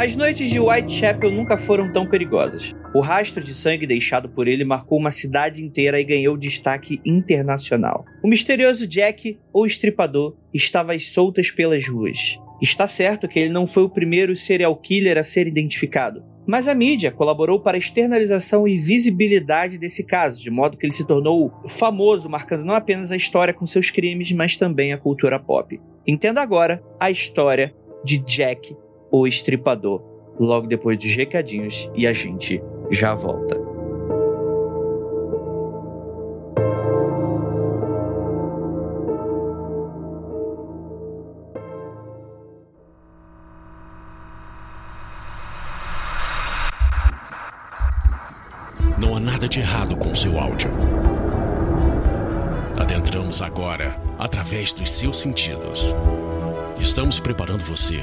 As noites de Whitechapel nunca foram tão perigosas. O rastro de sangue deixado por ele marcou uma cidade inteira e ganhou destaque internacional. O misterioso Jack, ou estripador, estava às soltas pelas ruas. Está certo que ele não foi o primeiro serial killer a ser identificado, mas a mídia colaborou para a externalização e visibilidade desse caso, de modo que ele se tornou famoso, marcando não apenas a história com seus crimes, mas também a cultura pop. Entenda agora a história de Jack, o Estripador, logo depois dos recadinhos e a gente já volta. Não há nada de errado com seu áudio. Adentramos agora através dos seus sentidos. Estamos preparando você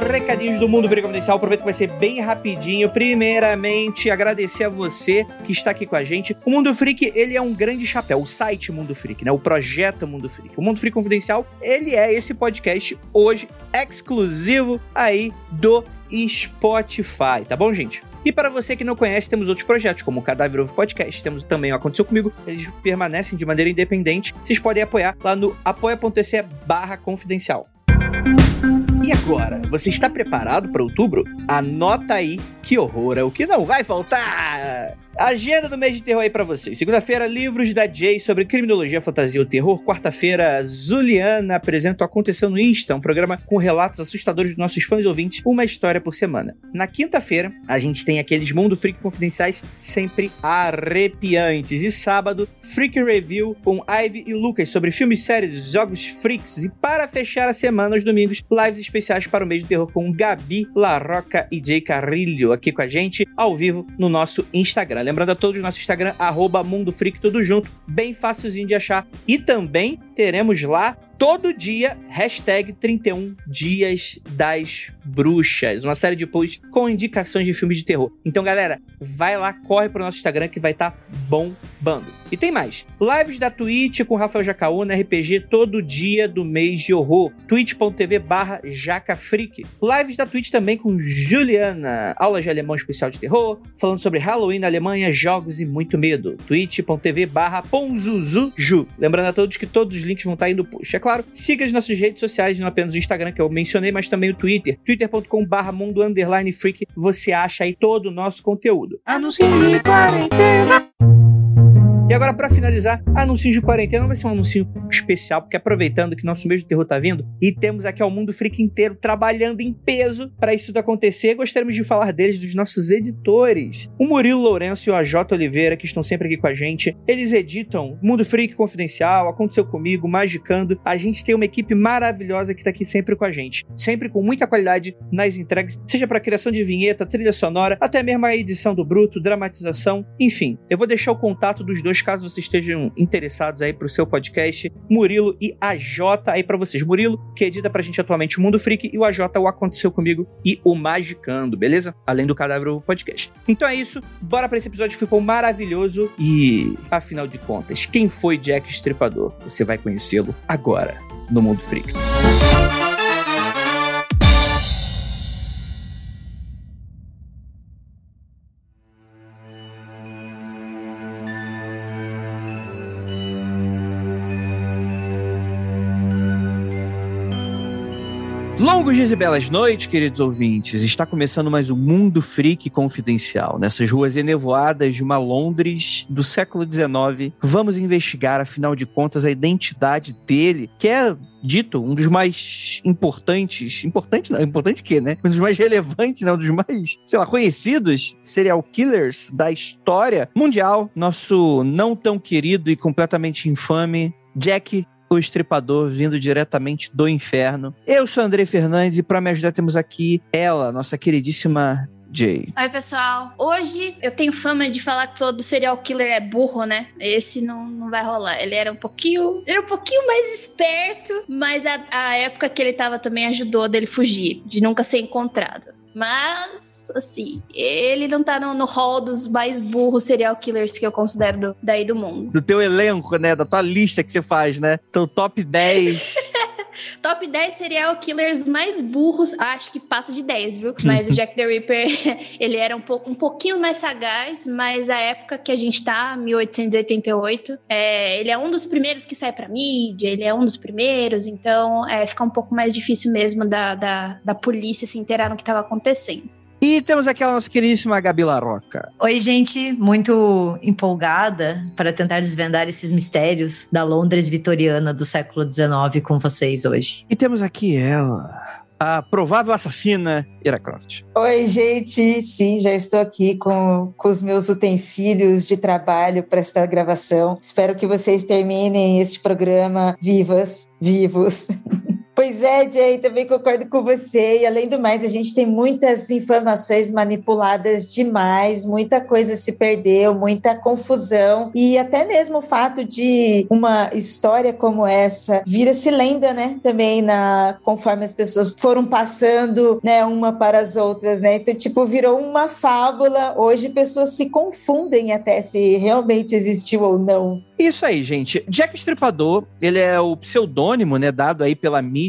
Recadinhos do Mundo Freak Confidencial. Aproveito que vai ser bem rapidinho. Primeiramente, agradecer a você que está aqui com a gente. O Mundo Freak, ele é um grande chapéu. O site Mundo Freak, né? O projeto Mundo Freak. O Mundo Freak Confidencial, ele é esse podcast hoje exclusivo aí do Spotify, tá bom, gente? E para você que não conhece, temos outros projetos, como o Cadáver Ovo Podcast, temos também o Aconteceu Comigo, eles permanecem de maneira independente. Vocês podem apoiar lá no apoia.se barra confidencial. E agora, você está preparado para outubro? Anota aí que horror é o que não vai faltar! Agenda do mês de terror aí pra vocês. Segunda-feira, livros da Jay sobre criminologia, fantasia e terror. Quarta-feira, Zuliana apresenta o Aconteceu no Insta, um programa com relatos assustadores dos nossos fãs ouvintes, uma história por semana. Na quinta-feira, a gente tem aqueles Mundo Freak confidenciais sempre arrepiantes. E sábado, Freak Review com Ivy e Lucas sobre filmes, séries, jogos freaks. E para fechar a semana, os domingos, lives especiais para o mês de terror com Gabi, Larroca e Jay Carrilho aqui com a gente, ao vivo, no nosso Instagram. Lembrando a todos, nosso Instagram, arroba Mundo Freak, tudo junto, bem facilzinho de achar. E também teremos lá todo dia, hashtag 31 Dias das Bruxas. Uma série de posts com indicações de filmes de terror. Então, galera, vai lá, corre pro nosso Instagram que vai estar tá bombando. E tem mais. Lives da Twitch com Rafael Jacaúna, RPG, todo dia do mês de horror. twitch.tv barra jacafreak. Lives da Twitch também com Juliana. Aulas de alemão especial de terror. Falando sobre Halloween na Alemanha, jogos e muito medo. twitch.tv barra ponzuzuju. Lembrando a todos que todos os links vão estar tá aí no post. É claro, siga as nossas redes sociais, não apenas o Instagram que eu mencionei, mas também o Twitter, twitter.com/barra mundo underline freak. Você acha aí todo o nosso conteúdo. Anuncie quarentena. E agora, para finalizar, anúncio de quarentena vai ser um anúncio especial, porque aproveitando que nosso mês de terror tá vindo e temos aqui o mundo freak inteiro trabalhando em peso para isso tudo acontecer, gostaríamos de falar deles, dos nossos editores. O Murilo Lourenço e o AJ Oliveira, que estão sempre aqui com a gente. Eles editam Mundo Freak Confidencial, Aconteceu Comigo, Magicando. A gente tem uma equipe maravilhosa que tá aqui sempre com a gente. Sempre com muita qualidade nas entregas, seja para criação de vinheta, trilha sonora, até mesmo a edição do bruto, dramatização, enfim. Eu vou deixar o contato dos dois caso vocês estejam interessados aí pro seu podcast, Murilo e AJ aí para vocês. Murilo, que edita pra gente atualmente o Mundo Freak, e o AJ, o Aconteceu Comigo e o Magicando, beleza? Além do Cadáver Podcast. Então é isso, bora pra esse episódio que ficou maravilhoso e, afinal de contas, quem foi Jack Estripador? Você vai conhecê-lo agora no Mundo Freak. Longos dias e belas noites, queridos ouvintes. Está começando mais um Mundo Freak Confidencial. Nessas ruas enevoadas de uma Londres do século XIX, vamos investigar, afinal de contas, a identidade dele, que é dito um dos mais importantes, importante não, importante que, né? Um dos mais relevantes, né? Um dos mais, sei lá, conhecidos serial killers da história mundial. Nosso não tão querido e completamente infame Jack o Estripador vindo diretamente do inferno. Eu sou André Fernandes e para me ajudar temos aqui ela, nossa queridíssima Jay? Oi, pessoal. Hoje eu tenho fama de falar que todo serial killer é burro, né? Esse não, não vai rolar. Ele era um pouquinho. Era um pouquinho mais esperto, mas a, a época que ele tava também ajudou dele fugir, de nunca ser encontrado. Mas, assim, ele não tá no, no hall dos mais burros serial killers que eu considero do, daí do mundo. Do teu elenco, né? Da tua lista que você faz, né? Teu top 10. Top 10 serial killers mais burros, acho que passa de 10, viu? Mas o Jack the Ripper, ele era um, pouco, um pouquinho mais sagaz, mas a época que a gente tá, 1888, é, ele é um dos primeiros que sai pra mídia, ele é um dos primeiros, então é, fica um pouco mais difícil mesmo da, da, da polícia se inteirar no que estava acontecendo. E temos aqui a nossa queridíssima Gabi Larroca. Oi, gente, muito empolgada para tentar desvendar esses mistérios da Londres vitoriana do século XIX com vocês hoje. E temos aqui ela, a provável assassina Ira Croft. Oi, gente. Sim, já estou aqui com, com os meus utensílios de trabalho para esta gravação. Espero que vocês terminem este programa vivas, vivos. Pois é, Jay, também concordo com você. E além do mais, a gente tem muitas informações manipuladas demais, muita coisa se perdeu, muita confusão. E até mesmo o fato de uma história como essa vira-se lenda, né? Também na conforme as pessoas foram passando, né, uma para as outras, né? Então, tipo, virou uma fábula. Hoje pessoas se confundem até se realmente existiu ou não. Isso aí, gente. Jack Stripador, ele é o pseudônimo, né, dado aí pela mídia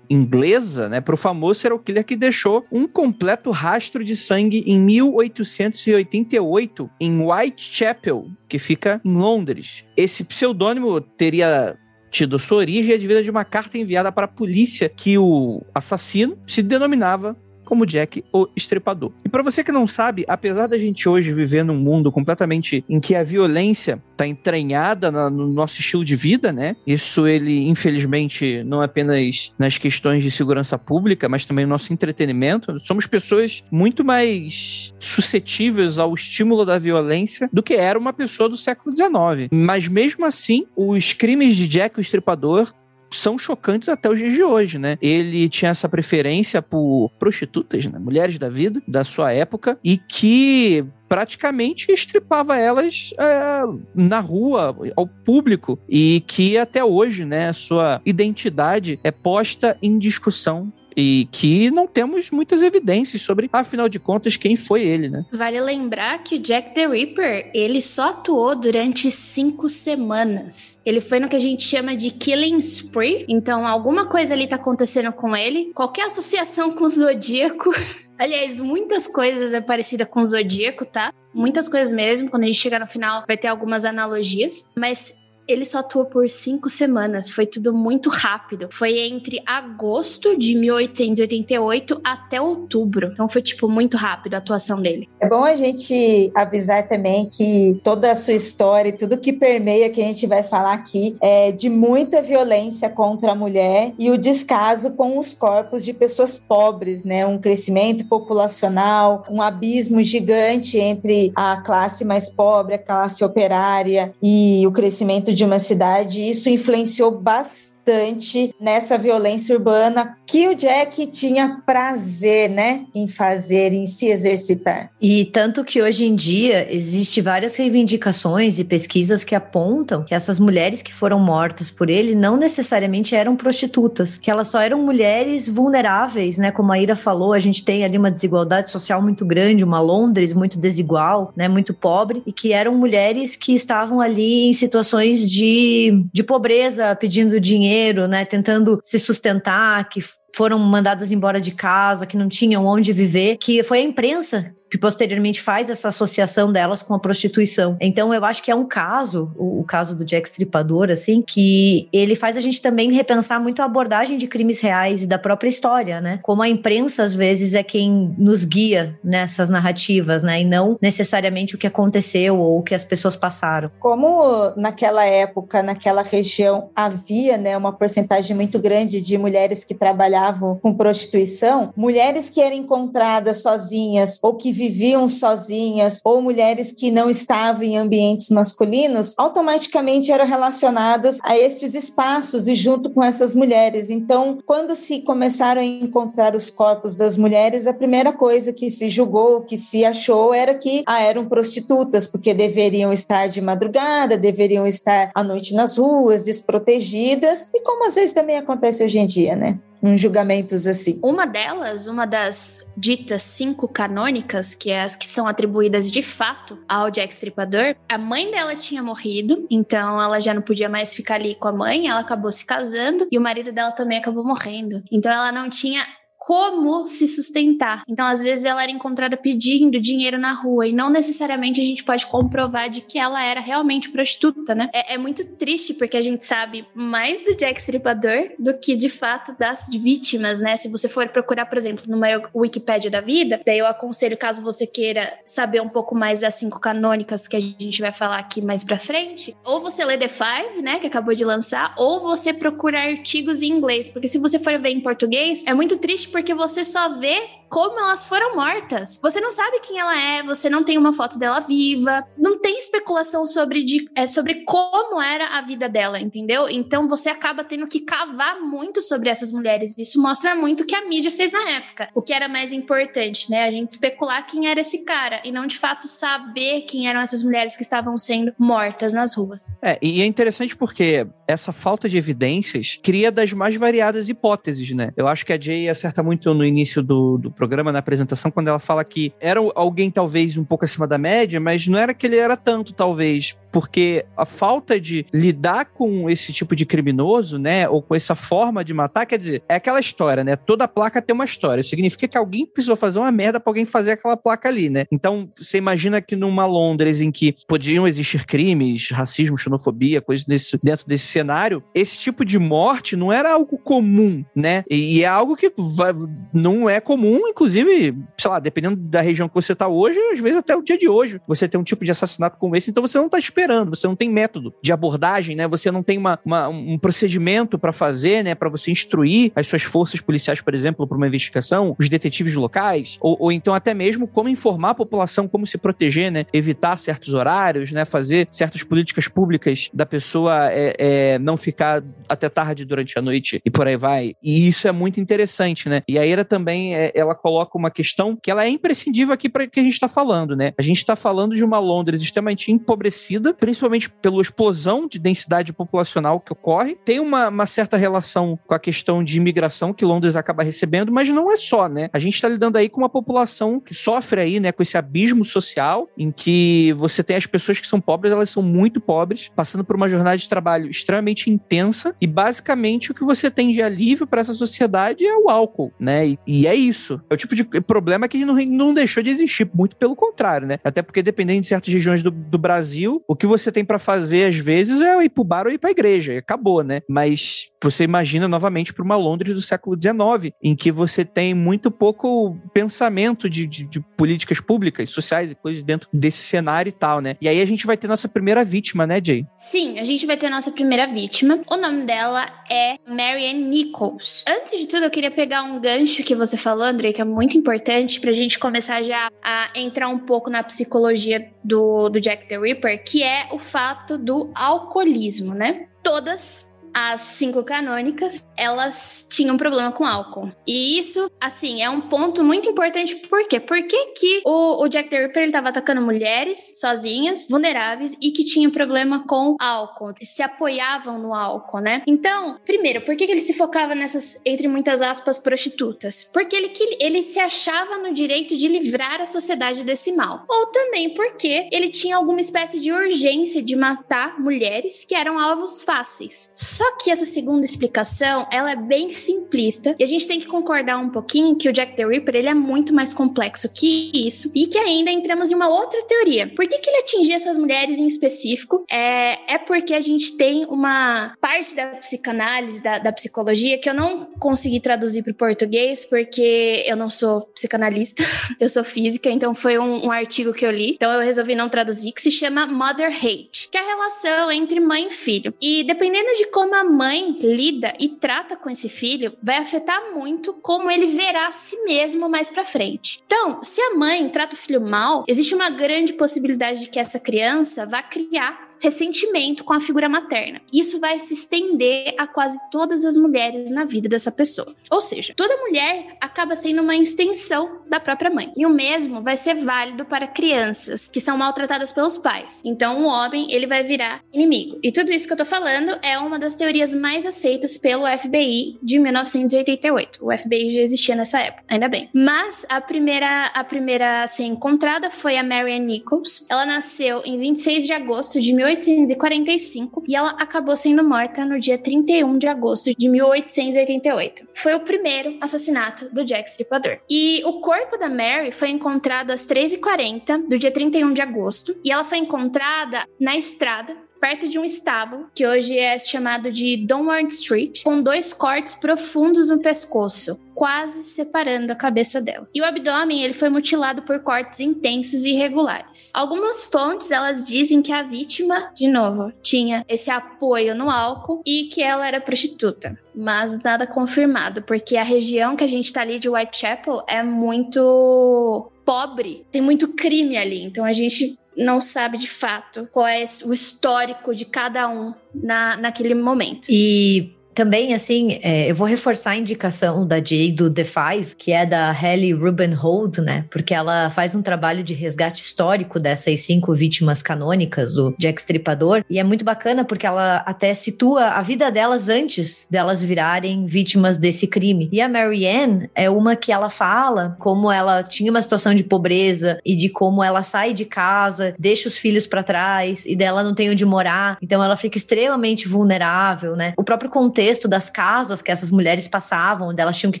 inglesa, né, para o famoso serial killer que deixou um completo rastro de sangue em 1888 em Whitechapel, que fica em Londres. Esse pseudônimo teria tido sua origem advinda de uma carta enviada para a polícia que o assassino se denominava como Jack o Estripador. E para você que não sabe, apesar da gente hoje viver num mundo completamente em que a violência está entranhada no nosso estilo de vida, né? Isso ele, infelizmente, não apenas nas questões de segurança pública, mas também no nosso entretenimento. Somos pessoas muito mais suscetíveis ao estímulo da violência do que era uma pessoa do século XIX. Mas mesmo assim, os crimes de Jack o Estripador são chocantes até os dias de hoje, né? Ele tinha essa preferência por prostitutas, né? mulheres da vida, da sua época, e que praticamente estripava elas é, na rua, ao público, e que até hoje, né, sua identidade é posta em discussão e que não temos muitas evidências sobre, afinal de contas, quem foi ele, né? Vale lembrar que o Jack the Ripper, ele só atuou durante cinco semanas. Ele foi no que a gente chama de killing spree, então alguma coisa ali tá acontecendo com ele, qualquer associação com o Zodíaco... Aliás, muitas coisas é parecida com o Zodíaco, tá? Muitas coisas mesmo. Quando a gente chegar no final, vai ter algumas analogias. Mas ele só atuou por cinco semanas, foi tudo muito rápido. Foi entre agosto de 1888 até outubro. Então foi, tipo, muito rápido a atuação dele. É bom a gente avisar também que toda a sua história e tudo que permeia que a gente vai falar aqui é de muita violência contra a mulher e o descaso com os corpos de pessoas pobres, né? Um crescimento populacional, um abismo gigante entre a classe mais pobre, a classe operária e o crescimento de uma cidade. Isso influenciou bastante bastante nessa violência urbana que o Jack tinha prazer, né, em fazer, em se exercitar. E tanto que hoje em dia existe várias reivindicações e pesquisas que apontam que essas mulheres que foram mortas por ele não necessariamente eram prostitutas, que elas só eram mulheres vulneráveis, né, como a Ira falou, a gente tem ali uma desigualdade social muito grande, uma Londres muito desigual, né, muito pobre, e que eram mulheres que estavam ali em situações de, de pobreza, pedindo dinheiro dinheiro, né, tentando se sustentar, que foram mandadas embora de casa, que não tinham onde viver, que foi a imprensa que posteriormente faz essa associação delas com a prostituição. Então eu acho que é um caso, o, o, caso do Jack Stripador, assim, que ele faz a gente também repensar muito a abordagem de crimes reais e da própria história, né? Como a imprensa às vezes é quem nos guia nessas narrativas, né? E não necessariamente o que aconteceu ou o que as pessoas passaram. Como naquela época, naquela região havia, né, uma porcentagem muito grande de mulheres que trabalhavam com prostituição, mulheres que eram encontradas sozinhas ou que viviam sozinhas ou mulheres que não estavam em ambientes masculinos, automaticamente eram relacionadas a estes espaços e junto com essas mulheres. Então, quando se começaram a encontrar os corpos das mulheres, a primeira coisa que se julgou, que se achou, era que ah, eram prostitutas, porque deveriam estar de madrugada, deveriam estar à noite nas ruas, desprotegidas, e como às vezes também acontece hoje em dia, né? Uns julgamentos assim. Uma delas, uma das ditas cinco canônicas, que é as que são atribuídas de fato ao Jack Stripador, a mãe dela tinha morrido, então ela já não podia mais ficar ali com a mãe, ela acabou se casando e o marido dela também acabou morrendo. Então ela não tinha como se sustentar. Então, às vezes, ela era encontrada pedindo dinheiro na rua e não necessariamente a gente pode comprovar de que ela era realmente prostituta, né? É, é muito triste porque a gente sabe mais do Jack Stripador do que de fato das vítimas, né? Se você for procurar, por exemplo, numa Wikipédia da vida, daí eu aconselho, caso você queira saber um pouco mais das cinco canônicas que a gente vai falar aqui mais pra frente, ou você lê The Five, né, que acabou de lançar, ou você procura artigos em inglês, porque se você for ver em português, é muito triste porque você só vê como elas foram mortas. Você não sabe quem ela é, você não tem uma foto dela viva, não tem especulação sobre, de, é, sobre como era a vida dela, entendeu? Então você acaba tendo que cavar muito sobre essas mulheres. Isso mostra muito o que a mídia fez na época. O que era mais importante, né? A gente especular quem era esse cara e não de fato saber quem eram essas mulheres que estavam sendo mortas nas ruas. É, e é interessante porque essa falta de evidências cria das mais variadas hipóteses, né? Eu acho que a Jay acerta muito no início do, do programa, na apresentação, quando ela fala que era alguém talvez um pouco acima da média, mas não era que ele era tanto, talvez, porque a falta de lidar com esse tipo de criminoso, né, ou com essa forma de matar, quer dizer, é aquela história, né? Toda placa tem uma história. Significa que alguém precisou fazer uma merda para alguém fazer aquela placa ali, né? Então, você imagina que numa Londres em que podiam existir crimes, racismo, xenofobia, coisas dentro desse cenário, esse tipo de morte não era algo comum, né? E, e é algo que vai, não é comum, inclusive, sei lá, dependendo da região que você tá hoje, às vezes até o dia de hoje, você tem um tipo de assassinato como esse, então você não tá esperando, você não tem método de abordagem, né? Você não tem uma, uma um procedimento para fazer, né? Para você instruir as suas forças policiais, por exemplo, para uma investigação, os detetives locais, ou, ou, então até mesmo como informar a população como se proteger, né? Evitar certos horários, né? Fazer certas políticas públicas da pessoa é, é, não ficar até tarde durante a noite e por aí vai. E isso é muito interessante, né? E a Ira também, é, ela coloca uma questão que ela é imprescindível aqui para que a gente está falando, né? A gente está falando de uma Londres extremamente empobrecida, principalmente pela explosão de densidade populacional que ocorre. Tem uma, uma certa relação com a questão de imigração que Londres acaba recebendo, mas não é só, né? A gente está lidando aí com uma população que sofre aí, né, com esse abismo social em que você tem as pessoas que são pobres, elas são muito pobres, passando por uma jornada de trabalho extremamente intensa e basicamente o que você tem de alívio para essa sociedade é o álcool, né? E, e é isso. É o tipo de problema que não, não deixou de existir, muito pelo contrário, né? Até porque dependendo de certas regiões do, do Brasil, o que você tem para fazer às vezes é ir pro bar ou ir pra igreja, e acabou, né? Mas você imagina novamente para uma Londres do século XIX, em que você tem muito pouco pensamento de, de, de, políticas públicas, sociais e coisas dentro desse cenário e tal, né? E aí a gente vai ter nossa primeira vítima, né, Jay? Sim, a gente vai ter nossa primeira vítima. O nome dela é Marianne Nichols. Antes de tudo, eu queria pegar um gancho que você falou, André, que é muito importante pra gente começar já a entrar um pouco na psicologia do, do Jack the Ripper, que é o fato do alcoolismo, né? Todas as cinco canônicas, elas tinham problema com álcool. E isso, assim, é um ponto muito importante. Por quê? Por que, que o, o Jack the Ripper ele tava atacando mulheres sozinhas, vulneráveis e que tinham problema com álcool? Se apoiavam no álcool, né? Então, primeiro, por que, que ele se focava nessas, entre muitas aspas, prostitutas? Porque ele, que, ele se achava no direito de livrar a sociedade desse mal. Ou também porque ele tinha alguma espécie de urgência de matar mulheres que eram alvos fáceis. Só que essa segunda explicação, ela é bem simplista e a gente tem que concordar um pouquinho que o Jack the Ripper, ele é muito mais complexo que isso e que ainda entramos em uma outra teoria. Por que, que ele atingia essas mulheres em específico? É, é porque a gente tem uma parte da psicanálise, da, da psicologia, que eu não consegui traduzir para o português, porque eu não sou psicanalista, eu sou física, então foi um, um, artigo que eu li, então eu resolvi não traduzir, que se chama Mother Hate, que é a relação entre mãe e filho. E dependendo de como a mãe lida e trata com esse filho, vai afetar muito como ele verá a si mesmo mais para frente. Então, se a mãe trata o filho mal, existe uma grande possibilidade de que essa criança vá criar ressentimento com a figura materna. Isso vai se estender a quase todas as mulheres na vida dessa pessoa. Ou seja, toda mulher acaba sendo uma extensão da própria mãe. E o mesmo vai ser válido para crianças que são maltratadas pelos pais. Então, o homem, ele vai virar inimigo. E tudo isso que eu tô falando é uma das teorias mais aceitas pelo FBI de 1988. O FBI já existia nessa época, ainda bem. Mas a primeira a primeira a ser encontrada foi a Marianne Nichols. Ela nasceu em 26 de agosto de 18 1845 e ela acabou sendo morta no dia 31 de agosto de 1888. Foi o primeiro assassinato do Jack Stripador. E o corpo da Mary foi encontrado às 3h40 do dia 31 de agosto e ela foi encontrada na estrada perto de um estábulo, que hoje é chamado de Donward Street, com dois cortes profundos no pescoço, quase separando a cabeça dela. E o abdômen ele foi mutilado por cortes intensos e irregulares. Algumas fontes elas dizem que a vítima, de novo, tinha esse apoio no álcool e que ela era prostituta. Mas nada confirmado, porque a região que a gente tá ali de Whitechapel é muito pobre, tem muito crime ali. Então a gente não sabe de fato qual é o histórico de cada um na, naquele momento. E também, assim, é, eu vou reforçar a indicação da Jay do The Five, que é da Halle Rubenhold, né? Porque ela faz um trabalho de resgate histórico dessas cinco vítimas canônicas do Jack Stripador. E é muito bacana porque ela até situa a vida delas antes delas virarem vítimas desse crime. E a Marianne é uma que ela fala como ela tinha uma situação de pobreza e de como ela sai de casa, deixa os filhos para trás e dela não tem onde morar. Então ela fica extremamente vulnerável, né? O próprio contexto contexto das casas que essas mulheres passavam, onde elas tinham que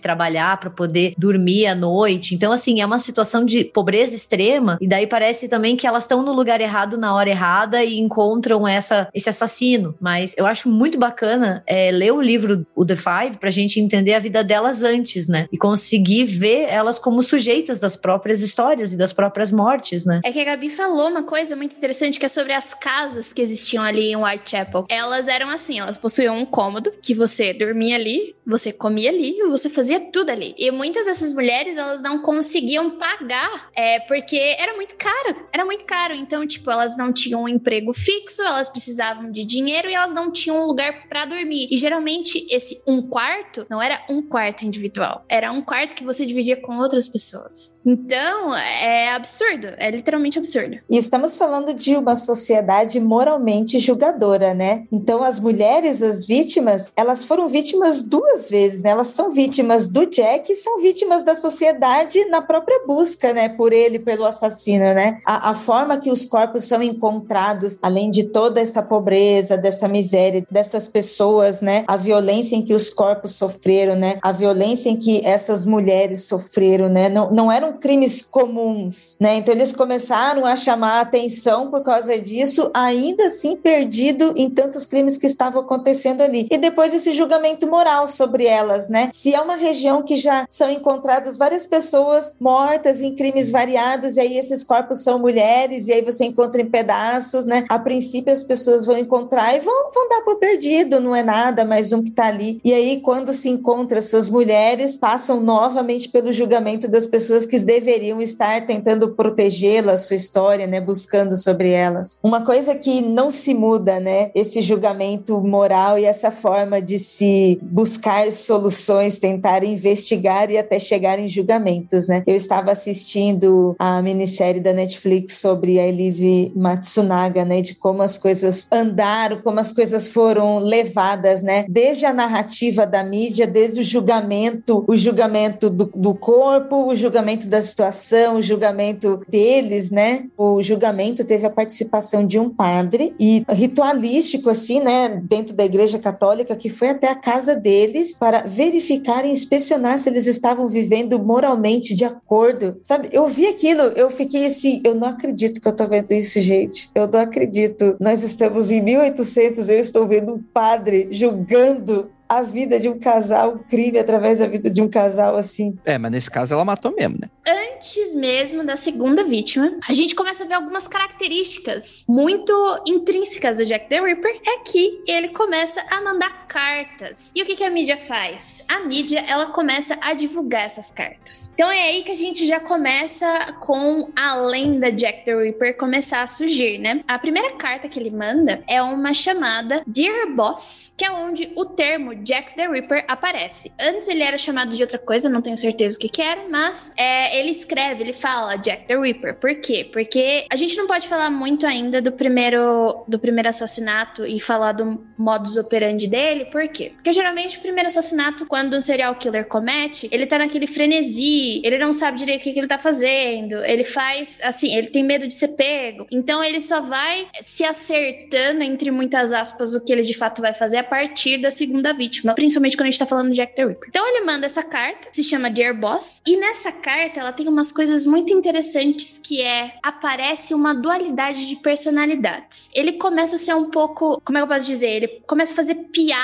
trabalhar para poder dormir à noite. Então, assim, é uma situação de pobreza extrema, e daí parece também que elas estão no lugar errado na hora errada e encontram essa, esse assassino. Mas eu acho muito bacana é, ler o livro O The Five pra gente entender a vida delas antes, né? E conseguir ver elas como sujeitas das próprias histórias e das próprias mortes, né? É que a Gabi falou uma coisa muito interessante que é sobre as casas que existiam ali em Whitechapel. Elas eram assim, elas possuíam um cômodo que que você dormia ali, você comia ali, você fazia tudo ali. E muitas dessas mulheres, elas não conseguiam pagar, é, porque era muito caro, era muito caro. Então, tipo, elas não tinham um emprego fixo, elas precisavam de dinheiro e elas não tinham um lugar para dormir. E geralmente esse um quarto não era um quarto individual, era um quarto que você dividia com outras pessoas. Então, é absurdo, é literalmente absurdo. E estamos falando de uma sociedade moralmente julgadora, né? Então, as mulheres, as vítimas, elas foram vítimas duas vezes, né? Elas são vítimas do Jack e são vítimas da sociedade na própria busca, né? Por ele, pelo assassino, né? A, a forma que os corpos são encontrados, além de toda essa pobreza, dessa miséria, dessas pessoas, né? A violência em que os corpos sofreram, né? A violência em que essas mulheres sofreram, né? Não, não eram crimes comuns, né? Então eles começaram a chamar a atenção por causa disso, ainda assim perdido em tantos crimes que estavam acontecendo ali. E depois esse julgamento moral sobre elas, né? Se é uma região que já são encontradas várias pessoas mortas em crimes variados, e aí esses corpos são mulheres, e aí você encontra em pedaços, né? A princípio as pessoas vão encontrar e vão, vão dar por perdido, não é nada, mais um que tá ali. E aí, quando se encontra essas mulheres, passam novamente pelo julgamento das pessoas que deveriam estar tentando protegê-las, sua história, né? Buscando sobre elas. Uma coisa que não se muda, né? Esse julgamento moral e essa forma de se buscar soluções, tentar investigar e até chegar em julgamentos, né? Eu estava assistindo a minissérie da Netflix sobre a Elise Matsunaga, né? De como as coisas andaram, como as coisas foram levadas, né? Desde a narrativa da mídia, desde o julgamento, o julgamento do, do corpo, o julgamento da situação, o julgamento deles, né? O julgamento teve a participação de um padre e ritualístico, assim, né? Dentro da Igreja Católica, que foi até a casa deles para verificar e inspecionar se eles estavam vivendo moralmente de acordo. Sabe, eu vi aquilo, eu fiquei assim, eu não acredito que eu tô vendo isso, gente. Eu não acredito. Nós estamos em 1800, eu estou vendo um padre julgando a vida de um casal, um crime através da vida de um casal assim. É, mas nesse caso ela matou mesmo, né? Antes mesmo da segunda vítima, a gente começa a ver algumas características muito intrínsecas do Jack the Ripper. É que ele começa a mandar cartas. E o que, que a mídia faz? A mídia, ela começa a divulgar essas cartas. Então é aí que a gente já começa com a lenda Jack the Ripper começar a surgir, né? A primeira carta que ele manda é uma chamada Dear Boss, que é onde o termo Jack the Ripper aparece. Antes ele era chamado de outra coisa, não tenho certeza o que, que era, mas é, ele escreve, ele fala Jack the Ripper. Por quê? Porque a gente não pode falar muito ainda do primeiro do primeiro assassinato e falar do modus operandi dele. Por quê? Porque geralmente o primeiro assassinato, quando um serial killer comete, ele tá naquele frenesi, ele não sabe direito o que, que ele tá fazendo, ele faz assim, ele tem medo de ser pego. Então ele só vai se acertando, entre muitas aspas, o que ele de fato vai fazer a partir da segunda vítima principalmente quando a gente tá falando de Jack the Ripper. Então ele manda essa carta, se chama Dear Boss, e nessa carta ela tem umas coisas muito interessantes que é aparece uma dualidade de personalidades. Ele começa a ser um pouco, como é que eu posso dizer? Ele começa a fazer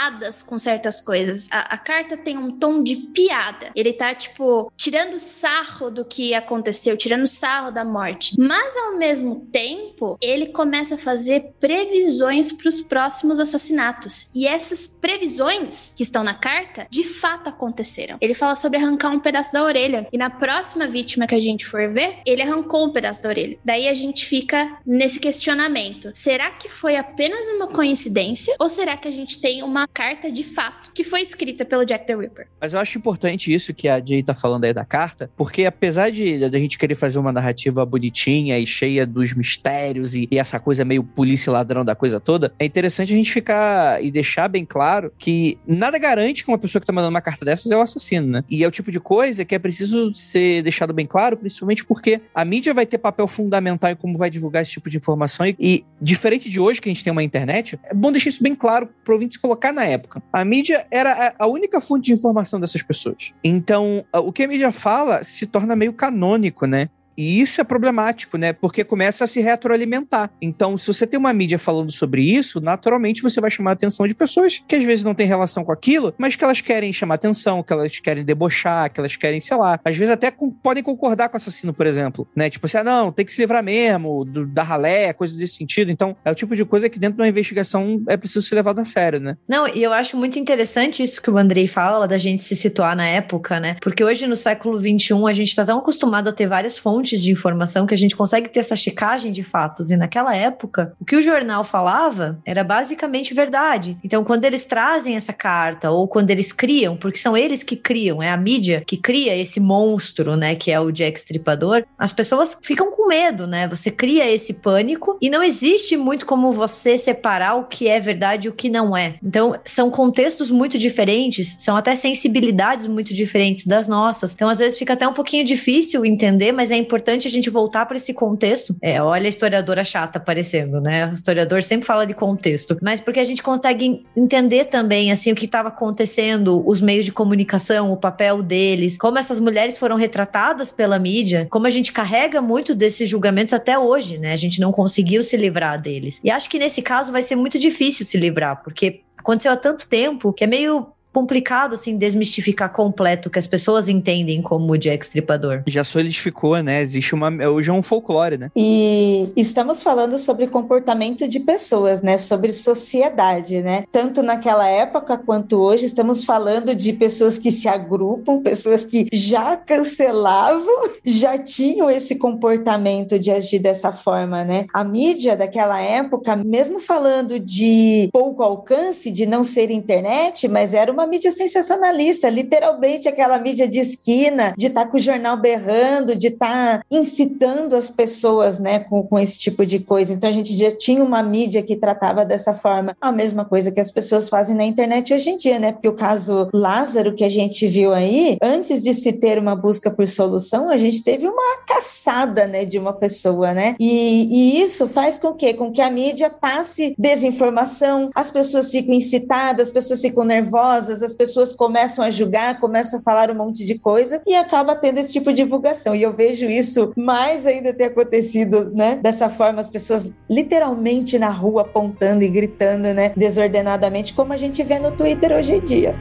piadas com certas coisas. A, a carta tem um tom de piada. Ele tá tipo tirando sarro do que aconteceu, tirando sarro da morte. Mas ao mesmo tempo, ele começa a fazer previsões para os próximos assassinatos. E essas previsões que estão na carta de fato aconteceram. Ele fala sobre arrancar um pedaço da orelha. E na próxima vítima que a gente for ver, ele arrancou um pedaço da orelha. Daí a gente fica nesse questionamento: será que foi apenas uma coincidência? Ou será que a gente tem uma carta de fato que foi escrita pelo Jack the Ripper? Mas eu acho importante isso que a Jay tá falando aí da carta, porque apesar de, a gente querer fazer uma narrativa bonitinha e cheia dos mistérios e, e essa coisa meio polícia ladrão da coisa toda, é interessante a gente ficar e deixar bem claro que nada garante que uma pessoa que tá mandando uma carta dessas é o assassino, né? E é o tipo de coisa que é preciso ser deixado bem claro, principalmente porque a mídia vai ter papel fundamental em como vai divulgar esse tipo de informação. E, e diferente de hoje, que a gente tem uma internet, é bom deixar isso bem claro pro ouvinte se colocar na época. A mídia era a, única fonte de informação dessas pessoas. Então, o que a mídia fala se torna meio canônico, né? E isso é problemático, né? Porque começa a se retroalimentar. Então, se você tem uma mídia falando sobre isso, naturalmente você vai chamar a atenção de pessoas que às vezes não têm relação com aquilo, mas que elas querem chamar atenção, que elas querem debochar, que elas querem, sei lá, às vezes até com, podem concordar com o assassino, por exemplo, né? Tipo assim, ah, não, tem que se livrar mesmo, do, da ralé, coisa desse sentido. Então, é o tipo de coisa que dentro de uma investigação é preciso ser levado a sério, né? Não, e eu acho muito interessante isso que o Andrei fala, da gente se situar na época, né? Porque hoje, no século XXI, a gente tá tão acostumado a ter várias fontes fontes de informação que a gente consegue ter essa checagem de fatos. E naquela época, o que o jornal falava era basicamente verdade. Então, quando eles trazem essa carta, ou quando eles criam, porque são eles que criam, é a mídia que cria esse monstro, né, que é o Jack Stripador, as pessoas ficam com medo, né? Você cria esse pânico e não existe muito como você separar o que é verdade e o que não é. Então, são contextos muito diferentes, são até sensibilidades muito diferentes das nossas. Então, às vezes fica até um pouquinho difícil entender, mas é importante importante a gente voltar para esse contexto. É, olha a historiadora chata aparecendo, né? O historiador sempre fala de contexto, mas porque a gente consegue entender também assim o que estava acontecendo, os meios de comunicação, o papel deles, como essas mulheres foram retratadas pela mídia, como a gente carrega muito desses julgamentos até hoje, né? A gente não conseguiu se livrar deles. E acho que nesse caso vai ser muito difícil se livrar, porque aconteceu há tanto tempo que é meio complicado, assim, desmistificar completo o que as pessoas entendem como o Jack Stripador. Já solidificou, né? Existe uma. Hoje é um folclore, né? E estamos falando sobre comportamento de pessoas, né? Sobre sociedade, né? Tanto naquela época quanto hoje, estamos falando de pessoas que se agrupam, pessoas que já cancelavam, já tinham esse comportamento de agir dessa forma, né? A mídia daquela época, mesmo falando de pouco alcance, de não ser internet, mas era uma mídia sensacionalista, literalmente aquela mídia de esquina, de estar tá com o jornal berrando, de estar tá incitando as pessoas, né, com, com esse tipo de coisa. Então a gente já tinha uma mídia que tratava dessa forma. A mesma coisa que as pessoas fazem na internet hoje em dia, né? Porque o caso Lázaro que a gente viu aí, antes de se ter uma busca por solução, a gente teve uma caçada, né, de uma pessoa, né? E, e isso faz com que, com que a mídia passe desinformação, as pessoas ficam incitadas, as pessoas ficam nervosas, as pessoas começam a julgar, começam a falar um monte de coisa e acaba tendo esse tipo de divulgação. E eu vejo isso mais ainda ter acontecido, né? Dessa forma, as pessoas literalmente na rua apontando e gritando, né? Desordenadamente, como a gente vê no Twitter hoje em dia.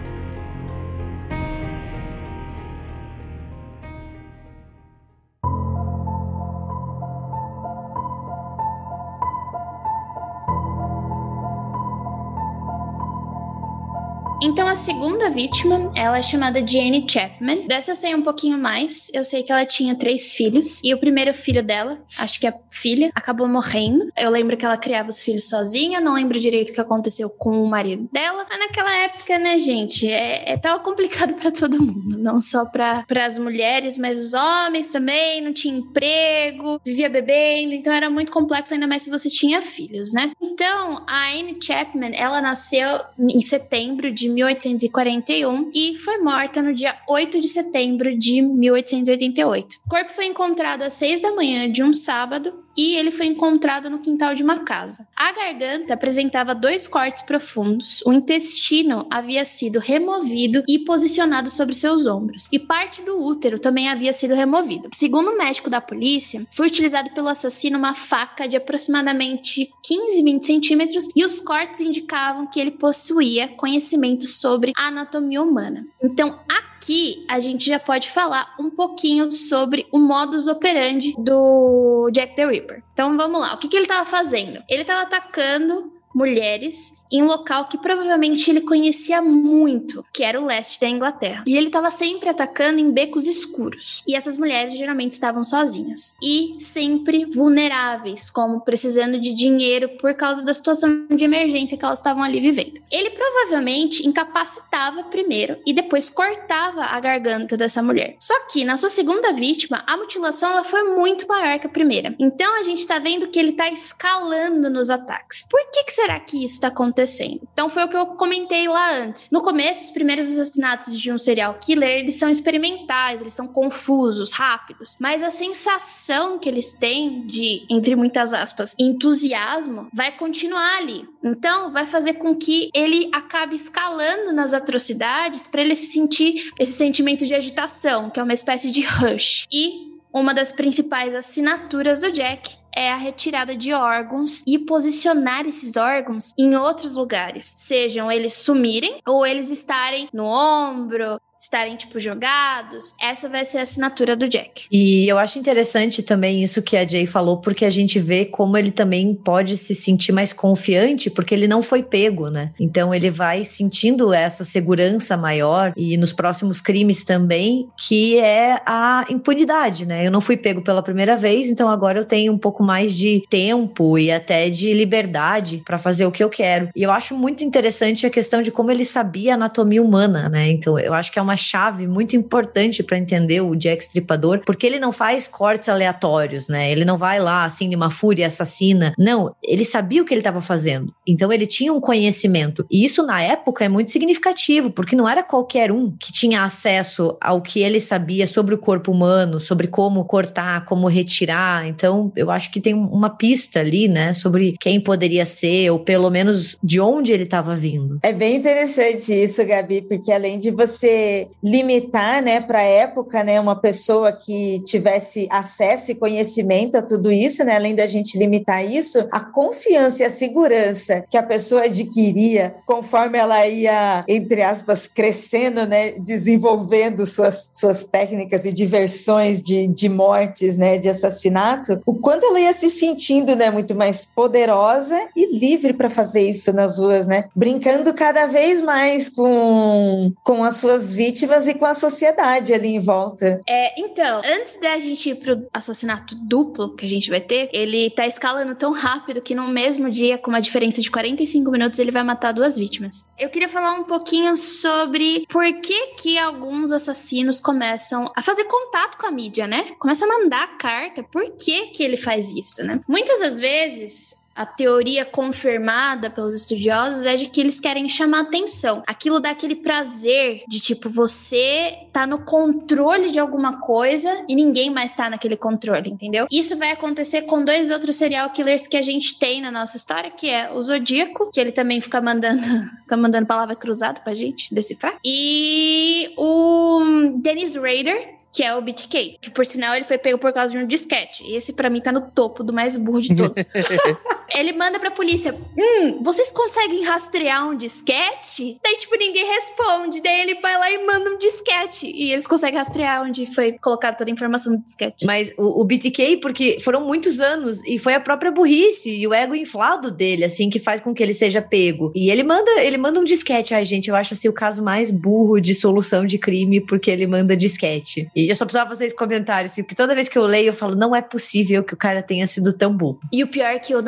A segunda vítima, ela é chamada Jane Chapman. Dessa eu sei um pouquinho mais. Eu sei que ela tinha três filhos. E o primeiro filho dela, acho que a filha, acabou morrendo. Eu lembro que ela criava os filhos sozinha. Não lembro direito o que aconteceu com o marido dela. Mas naquela época, né, gente, é, é tava complicado para todo mundo. Não só para as mulheres, mas os homens também. Não tinha emprego, vivia bebendo. Então, era muito complexo, ainda mais se você tinha filhos, né? Então, a Anne Chapman, ela nasceu em setembro de 1841 e foi morta no dia 8 de setembro de 1888. O corpo foi encontrado às 6 da manhã de um sábado e ele foi encontrado no quintal de uma casa. A garganta apresentava dois cortes profundos, o intestino havia sido removido e posicionado sobre seus ombros, e parte do útero também havia sido removido. Segundo o médico da polícia, foi utilizado pelo assassino uma faca de aproximadamente 15, 20 centímetros e os cortes indicavam que ele possuía conhecimento sobre anatomia humana. Então, a aqui a gente já pode falar um pouquinho sobre o modus operandi do Jack the Ripper. Então vamos lá, o que, que ele estava fazendo? Ele estava atacando mulheres em local que provavelmente ele conhecia muito, que era o leste da Inglaterra. E ele estava sempre atacando em becos escuros. E essas mulheres geralmente estavam sozinhas e sempre vulneráveis, como precisando de dinheiro por causa da situação de emergência que elas estavam ali vivendo. Ele provavelmente incapacitava primeiro e depois cortava a garganta dessa mulher. Só que na sua segunda vítima, a mutilação ela foi muito maior que a primeira. Então a gente está vendo que ele está escalando nos ataques. Por que, que será que isso está acontecendo? acontecendo. Então foi o que eu comentei lá antes. No começo, os primeiros assassinatos de um serial killer, eles são experimentais, eles são confusos, rápidos, mas a sensação que eles têm de, entre muitas aspas, entusiasmo vai continuar ali. Então, vai fazer com que ele acabe escalando nas atrocidades para ele se sentir esse sentimento de agitação, que é uma espécie de rush. E uma das principais assinaturas do Jack é a retirada de órgãos e posicionar esses órgãos em outros lugares, sejam eles sumirem ou eles estarem no ombro, estarem, tipo, jogados. Essa vai ser a assinatura do Jack. E eu acho interessante também isso que a Jay falou, porque a gente vê como ele também pode se sentir mais confiante, porque ele não foi pego, né? Então ele vai sentindo essa segurança maior e nos próximos crimes também, que é a impunidade, né? Eu não fui pego pela primeira vez, então agora eu tenho um pouco mais de tempo e até de liberdade para fazer o que eu quero. E eu acho muito interessante a questão de como ele sabia a anatomia humana, né? Então eu acho que é uma chave muito importante para entender o Jack Stripador, porque ele não faz cortes aleatórios, né? Ele não vai lá assim de uma fúria assassina. Não, ele sabia o que ele estava fazendo. Então ele tinha um conhecimento. E isso na época é muito significativo, porque não era qualquer um que tinha acesso ao que ele sabia sobre o corpo humano, sobre como cortar, como retirar. Então eu acho que tem uma pista ali, né, sobre quem poderia ser, ou pelo menos de onde ele estava vindo. É bem interessante isso, Gabi, porque além de você limitar, né, para a época, né, uma pessoa que tivesse acesso e conhecimento a tudo isso, né, além da gente limitar isso, a confiança e a segurança que a pessoa adquiria conforme ela ia, entre aspas, crescendo, né, desenvolvendo suas, suas técnicas e diversões de, de mortes, né, de assassinato, o quanto ela ia se sentindo, né, muito mais poderosa e livre para fazer isso nas ruas, né, brincando cada vez mais com, com as suas vidas vítimas e com a sociedade ali em volta. É, então, antes da gente ir pro assassinato duplo que a gente vai ter, ele tá escalando tão rápido que no mesmo dia, com uma diferença de 45 minutos, ele vai matar duas vítimas. Eu queria falar um pouquinho sobre por que que alguns assassinos começam a fazer contato com a mídia, né? Começa a mandar carta. Por que que ele faz isso, né? Muitas das vezes a teoria confirmada pelos estudiosos é de que eles querem chamar atenção. Aquilo dá aquele prazer de tipo, você tá no controle de alguma coisa e ninguém mais tá naquele controle, entendeu? Isso vai acontecer com dois outros serial killers que a gente tem na nossa história, que é o Zodíaco, que ele também fica mandando, fica mandando palavra cruzada pra gente decifrar, e o Dennis Rader, que é o BTK. Que por sinal ele foi pego por causa de um disquete. E esse para mim tá no topo do mais burro de todos. ele manda pra polícia: Hum, vocês conseguem rastrear um disquete? Daí, tipo, ninguém responde. Daí ele vai lá e manda um disquete. E eles conseguem rastrear onde foi colocada toda a informação do disquete. Mas o, o BTK, porque foram muitos anos e foi a própria burrice e o ego inflado dele, assim, que faz com que ele seja pego. E ele manda, ele manda um disquete. Ai, gente, eu acho assim o caso mais burro de solução de crime, porque ele manda disquete. E eu só precisava vocês comentários, assim, porque toda vez que eu leio, eu falo, não é possível que o cara tenha sido tão burro. E o pior é que o,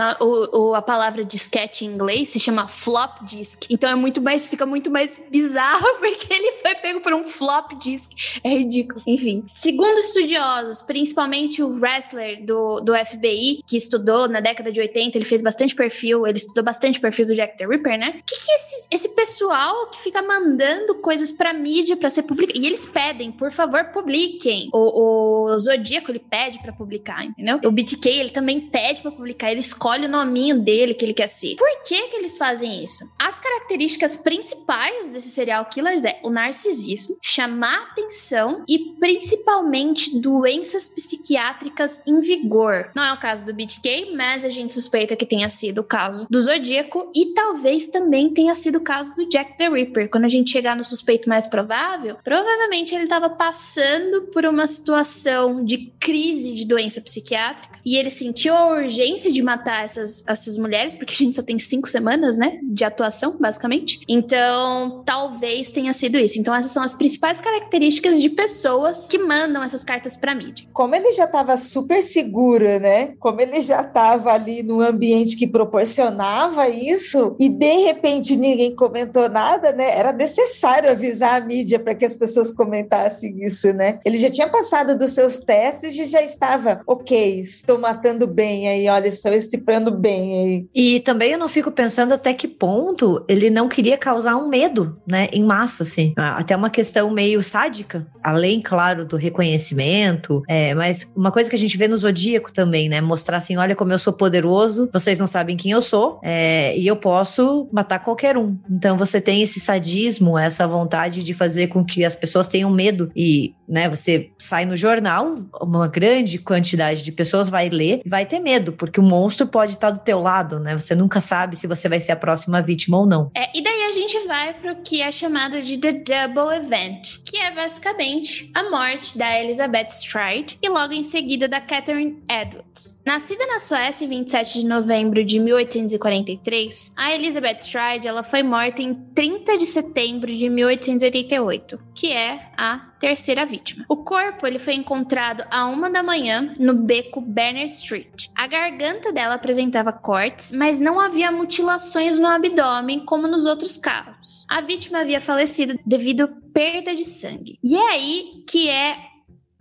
o, a palavra disquete em inglês se chama flop disk. Então é muito mais, fica muito mais bizarro porque ele foi pego por um flop disk. É ridículo. Enfim. Segundo estudiosos, principalmente o wrestler do, do FBI, que estudou na década de 80, ele fez bastante perfil, ele estudou bastante perfil do Jack the Ripper, né? O que, que esse, esse pessoal que fica mandando coisas pra mídia pra ser publicado? E eles pedem, por favor, publiquem. O, o Zodíaco, ele pede pra publicar, entendeu? O BTK, ele também pede pra publicar, ele escolhe o nominho dele que ele quer ser. Por que que eles fazem isso? As características principais desses serial killers é o narcisismo, chamar atenção e principalmente doenças psiquiátricas em vigor. Não é o caso do BTK, mas a gente suspeita que tenha sido o caso do Zodíaco e talvez também tenha sido o caso do Jack the Ripper. Quando a gente chegar no suspeito mais provável, provavelmente ele estava passando por uma situação de crise de doença psiquiátrica e ele sentiu a urgência de matar essas, essas mulheres, porque a gente só tem cinco semanas, né, de atuação, basicamente. Então, talvez tenha sido isso. Então, essas são as principais características de pessoas que mandam essas cartas para mídia. Como ele já estava super seguro, né? Como ele já estava ali num ambiente que proporcionava isso e de repente ninguém comentou nada, né? Era necessário avisar a mídia para que as pessoas comentassem isso, né? Ele já tinha passado dos seus testes e já estava, ok, estou matando bem aí, olha, estou estipando bem aí. E também eu não fico pensando até que ponto ele não queria causar um medo, né, em massa, assim. Até uma questão meio sádica, além, claro, do reconhecimento, é, mas uma coisa que a gente vê no Zodíaco também, né, mostrar assim, olha como eu sou poderoso, vocês não sabem quem eu sou, é, e eu posso matar qualquer um. Então você tem esse sadismo, essa vontade de fazer com que as pessoas tenham medo e, você sai no jornal, uma grande quantidade de pessoas vai ler e vai ter medo, porque o monstro pode estar do teu lado, né? Você nunca sabe se você vai ser a próxima vítima ou não. É, e daí a gente vai para o que é chamado de The Double Event, que é basicamente a morte da Elizabeth Stride e logo em seguida da Catherine Edwards. Nascida na Suécia em 27 de novembro de 1843, a Elizabeth Stride ela foi morta em 30 de setembro de 1888, que é a terceira vítima. O corpo ele foi encontrado a uma da manhã no beco Banner Street. A garganta dela apresentava cortes, mas não havia mutilações no abdômen como nos outros casos. A vítima havia falecido devido à perda de sangue. E é aí que é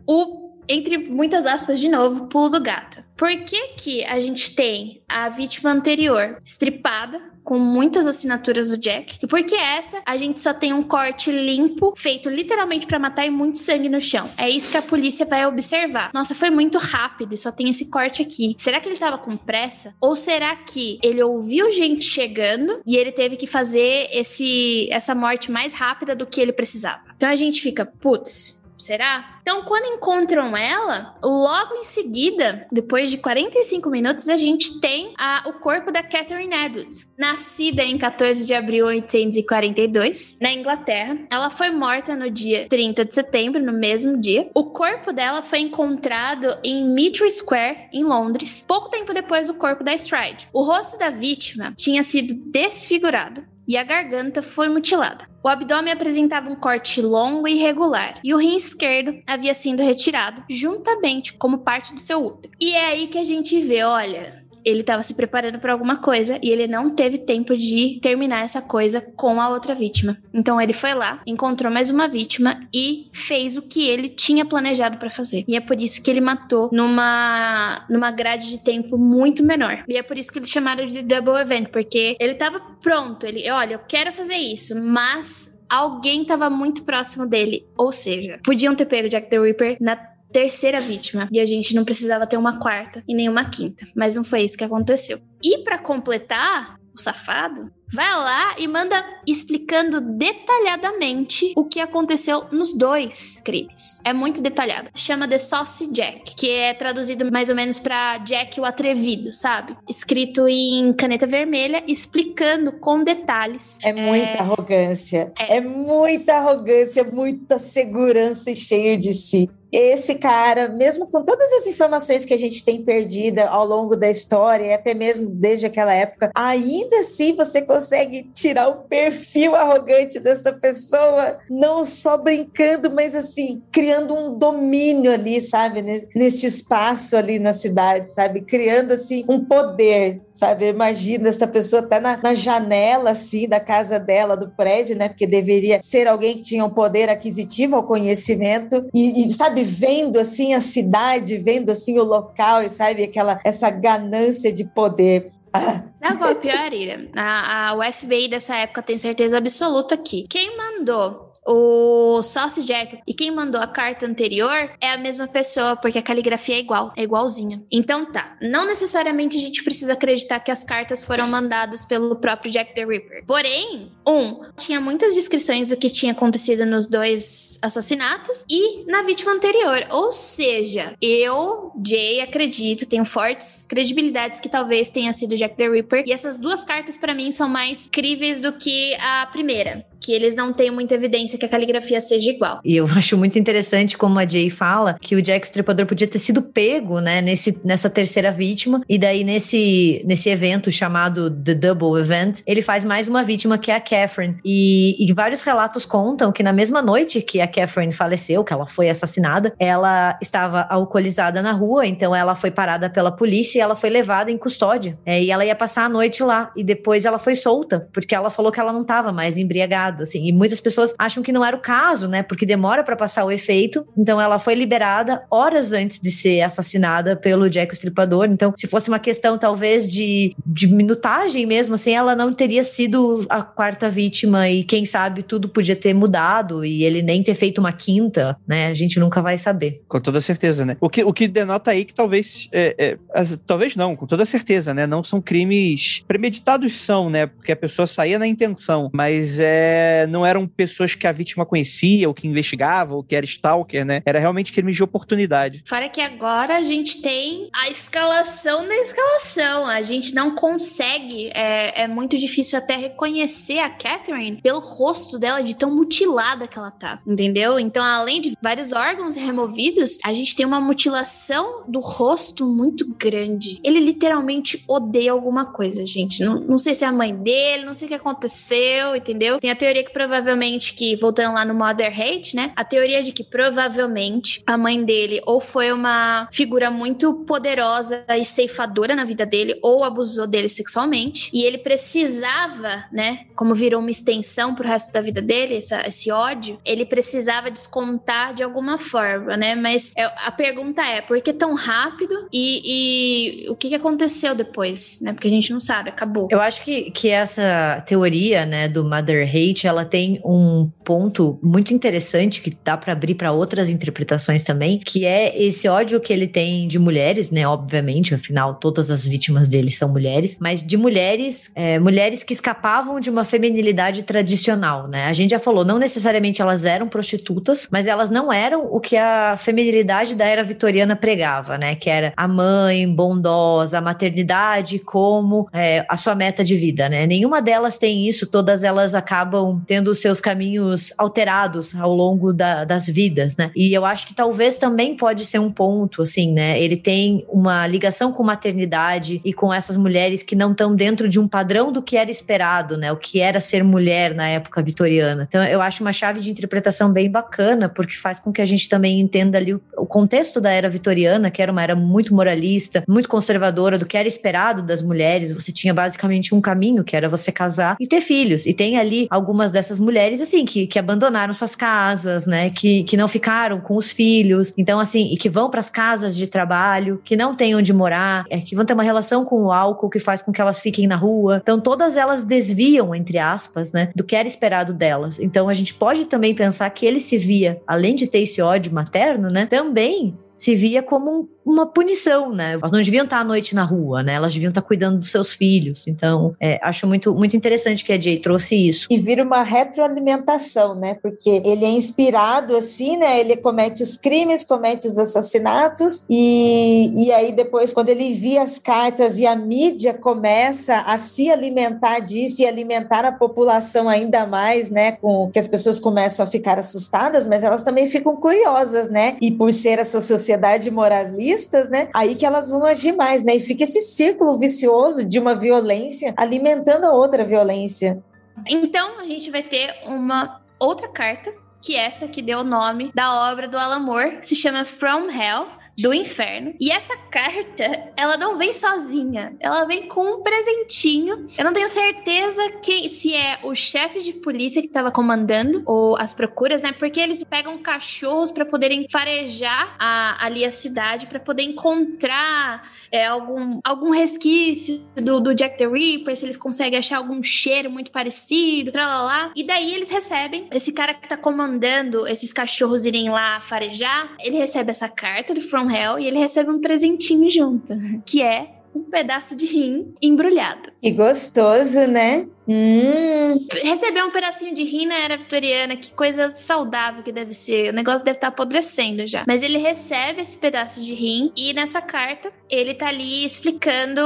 o entre muitas aspas, de novo, pulo do gato. Por que que a gente tem a vítima anterior estripada, com muitas assinaturas do Jack. E porque essa, a gente só tem um corte limpo, feito literalmente para matar e muito sangue no chão. É isso que a polícia vai observar. Nossa, foi muito rápido e só tem esse corte aqui. Será que ele tava com pressa? Ou será que ele ouviu gente chegando e ele teve que fazer esse essa morte mais rápida do que ele precisava? Então a gente fica, putz, será? Então, quando encontram ela, logo em seguida, depois de 45 minutos, a gente tem a, o corpo da Catherine Edwards, nascida em 14 de abril de 1842, na Inglaterra. Ela foi morta no dia 30 de setembro, no mesmo dia. O corpo dela foi encontrado em Mitre Square, em Londres, pouco tempo depois do corpo da Stride. O rosto da vítima tinha sido desfigurado e a garganta foi mutilada. O abdômen apresentava um corte longo e irregular, e o rim esquerdo havia sido retirado juntamente como parte do seu útero. E é aí que a gente vê, olha, ele estava se preparando para alguma coisa e ele não teve tempo de terminar essa coisa com a outra vítima. Então ele foi lá, encontrou mais uma vítima e fez o que ele tinha planejado para fazer. E é por isso que ele matou numa numa grade de tempo muito menor. E é por isso que eles chamaram de double event, porque ele estava pronto, ele, olha, eu quero fazer isso, mas alguém estava muito próximo dele. Ou seja, podiam ter pego Jack the Ripper na terceira vítima e a gente não precisava ter uma quarta e nem uma quinta, mas não foi isso que aconteceu. E para completar, o safado vai lá e manda explicando detalhadamente o que aconteceu nos dois crimes. É muito detalhado. Chama The Saucy Jack, que é traduzido mais ou menos para Jack o Atrevido, sabe? Escrito em caneta vermelha, explicando com detalhes. É muita é... arrogância. É... é muita arrogância, muita segurança e cheio de si esse cara, mesmo com todas as informações que a gente tem perdida ao longo da história, e até mesmo desde aquela época, ainda assim você consegue tirar o perfil arrogante dessa pessoa, não só brincando, mas assim, criando um domínio ali, sabe, neste espaço ali na cidade, sabe, criando assim um poder, sabe, imagina essa pessoa tá na, na janela assim da casa dela, do prédio, né, porque deveria ser alguém que tinha um poder aquisitivo ao conhecimento e, e sabe, sabe, vendo assim a cidade, vendo assim o local e sabe aquela essa ganância de poder. Ah. Sabe qual é pior, Ira? A, a, o FBI dessa época tem certeza absoluta que quem mandou o Sauce Jack e quem mandou a carta anterior é a mesma pessoa, porque a caligrafia é igual, é igualzinha. Então tá, não necessariamente a gente precisa acreditar que as cartas foram mandadas pelo próprio Jack the Ripper. Porém, um, tinha muitas descrições do que tinha acontecido nos dois assassinatos e na vítima anterior. Ou seja, eu, Jay, acredito, tenho fortes credibilidades que talvez tenha sido Jack the Ripper. E essas duas cartas para mim são mais críveis do que a primeira, que eles não têm muita evidência que a caligrafia seja igual. E eu acho muito interessante como a Jay fala que o Jack Stripador podia ter sido pego, né, nesse, nessa terceira vítima, e daí nesse, nesse evento chamado The Double Event, ele faz mais uma vítima que é a Catherine. E, e vários relatos contam que na mesma noite que a Catherine faleceu, que ela foi assassinada, ela estava alcoolizada na rua, então ela foi parada pela polícia e ela foi levada em custódia. É, e ela ia passar a noite lá, e depois ela foi solta, porque ela falou que ela não estava mais embriagada, assim. E muitas pessoas acham que não era o caso, né? Porque demora para passar o efeito. Então ela foi liberada horas antes de ser assassinada pelo Jack o Estripador. Então, se fosse uma questão talvez de, de minutagem mesmo, assim, ela não teria sido a quarta vítima e quem sabe tudo podia ter mudado e ele nem ter feito uma quinta, né? A gente nunca vai saber. Com toda certeza, né? O que, o que denota aí que talvez, é, é, talvez não, com toda certeza, né? Não são crimes premeditados são, né? Porque a pessoa saía na intenção, mas é, não eram pessoas que haviam vítima conhecia, ou que investigava, ou que era stalker, né? Era realmente crime de oportunidade. Fora que agora a gente tem a escalação da escalação. A gente não consegue, é, é muito difícil até reconhecer a Catherine pelo rosto dela, de tão mutilada que ela tá, entendeu? Então, além de vários órgãos removidos, a gente tem uma mutilação do rosto muito grande. Ele literalmente odeia alguma coisa, gente. Não, não sei se é a mãe dele, não sei o que aconteceu, entendeu? Tem a teoria que provavelmente que voltando lá no Mother Hate, né? A teoria de que provavelmente a mãe dele ou foi uma figura muito poderosa e ceifadora na vida dele, ou abusou dele sexualmente, e ele precisava, né? Como virou uma extensão pro resto da vida dele, essa, esse ódio, ele precisava descontar de alguma forma, né? Mas é, a pergunta é: por que tão rápido e, e o que, que aconteceu depois, né? Porque a gente não sabe, acabou. Eu acho que, que essa teoria, né, do Mother Hate, ela tem um ponto muito interessante que dá para abrir para outras interpretações também, que é esse ódio que ele tem de mulheres, né? Obviamente, afinal, todas as vítimas dele são mulheres, mas de mulheres, é, mulheres que escapavam de uma feminilidade tradicional, né? A gente já falou, não necessariamente elas eram prostitutas, mas elas não eram o que a feminilidade da era vitoriana pregava, né? Que era a mãe bondosa, a maternidade como é, a sua meta de vida, né? Nenhuma delas tem isso, todas elas acabam tendo seus caminhos alterados ao longo da, das vidas, né? E eu acho que talvez também pode ser um ponto, assim, né? Ele tem uma ligação com maternidade e com essas mulheres que não estão dentro de um padrão do que era esperado, né? O que era ser mulher na época vitoriana. Então, eu acho uma chave de interpretação bem bacana, porque faz com que a gente também entenda ali o, o contexto da era vitoriana, que era uma era muito moralista, muito conservadora do que era esperado das mulheres. Você tinha basicamente um caminho, que era você casar e ter filhos. E tem ali algumas dessas mulheres, assim, que, que abandonaram suas casas, né? Que, que não ficaram com os filhos. Então, assim, e que vão para as casas de trabalho, que não têm onde morar, é, que vão ter uma relação com o álcool que faz com que elas fiquem na rua. Então, todas elas desviam, entre aspas, né? Do que era esperado delas. Então, a gente pode também pensar que ele se via, além de ter esse ódio materno, né? Também se via como um uma punição, né? Elas não deviam estar à noite na rua, né? Elas deviam estar cuidando dos seus filhos. Então, é, acho muito, muito interessante que a Jay trouxe isso. E vira uma retroalimentação, né? Porque ele é inspirado assim, né? Ele comete os crimes, comete os assassinatos e, e aí depois, quando ele via as cartas e a mídia começa a se alimentar disso e alimentar a população ainda mais, né? Com que as pessoas começam a ficar assustadas, mas elas também ficam curiosas, né? E por ser essa sociedade moralista né? Aí que elas vão agir mais, né? E fica esse círculo vicioso de uma violência alimentando a outra violência. Então a gente vai ter uma outra carta que é essa que deu o nome da obra do Alan Moore, se chama From Hell, do inferno. E essa carta, ela não vem sozinha. Ela vem com um presentinho. Eu não tenho certeza que se é o chefe de polícia que estava comandando ou as procuras, né? Porque eles pegam cachorros para poderem farejar a, ali a cidade para poder encontrar é, algum, algum resquício do, do Jack the Ripper, se eles conseguem achar algum cheiro muito parecido, lá. E daí eles recebem esse cara que tá comandando esses cachorros irem lá farejar, ele recebe essa carta do From Hell e ele recebe um presentinho junto, que é um pedaço de rim embrulhado. Que gostoso, né? Hum. Receber um pedacinho de rim na era vitoriana, que coisa saudável que deve ser. O negócio deve estar tá apodrecendo já. Mas ele recebe esse pedaço de rim e nessa carta ele tá ali explicando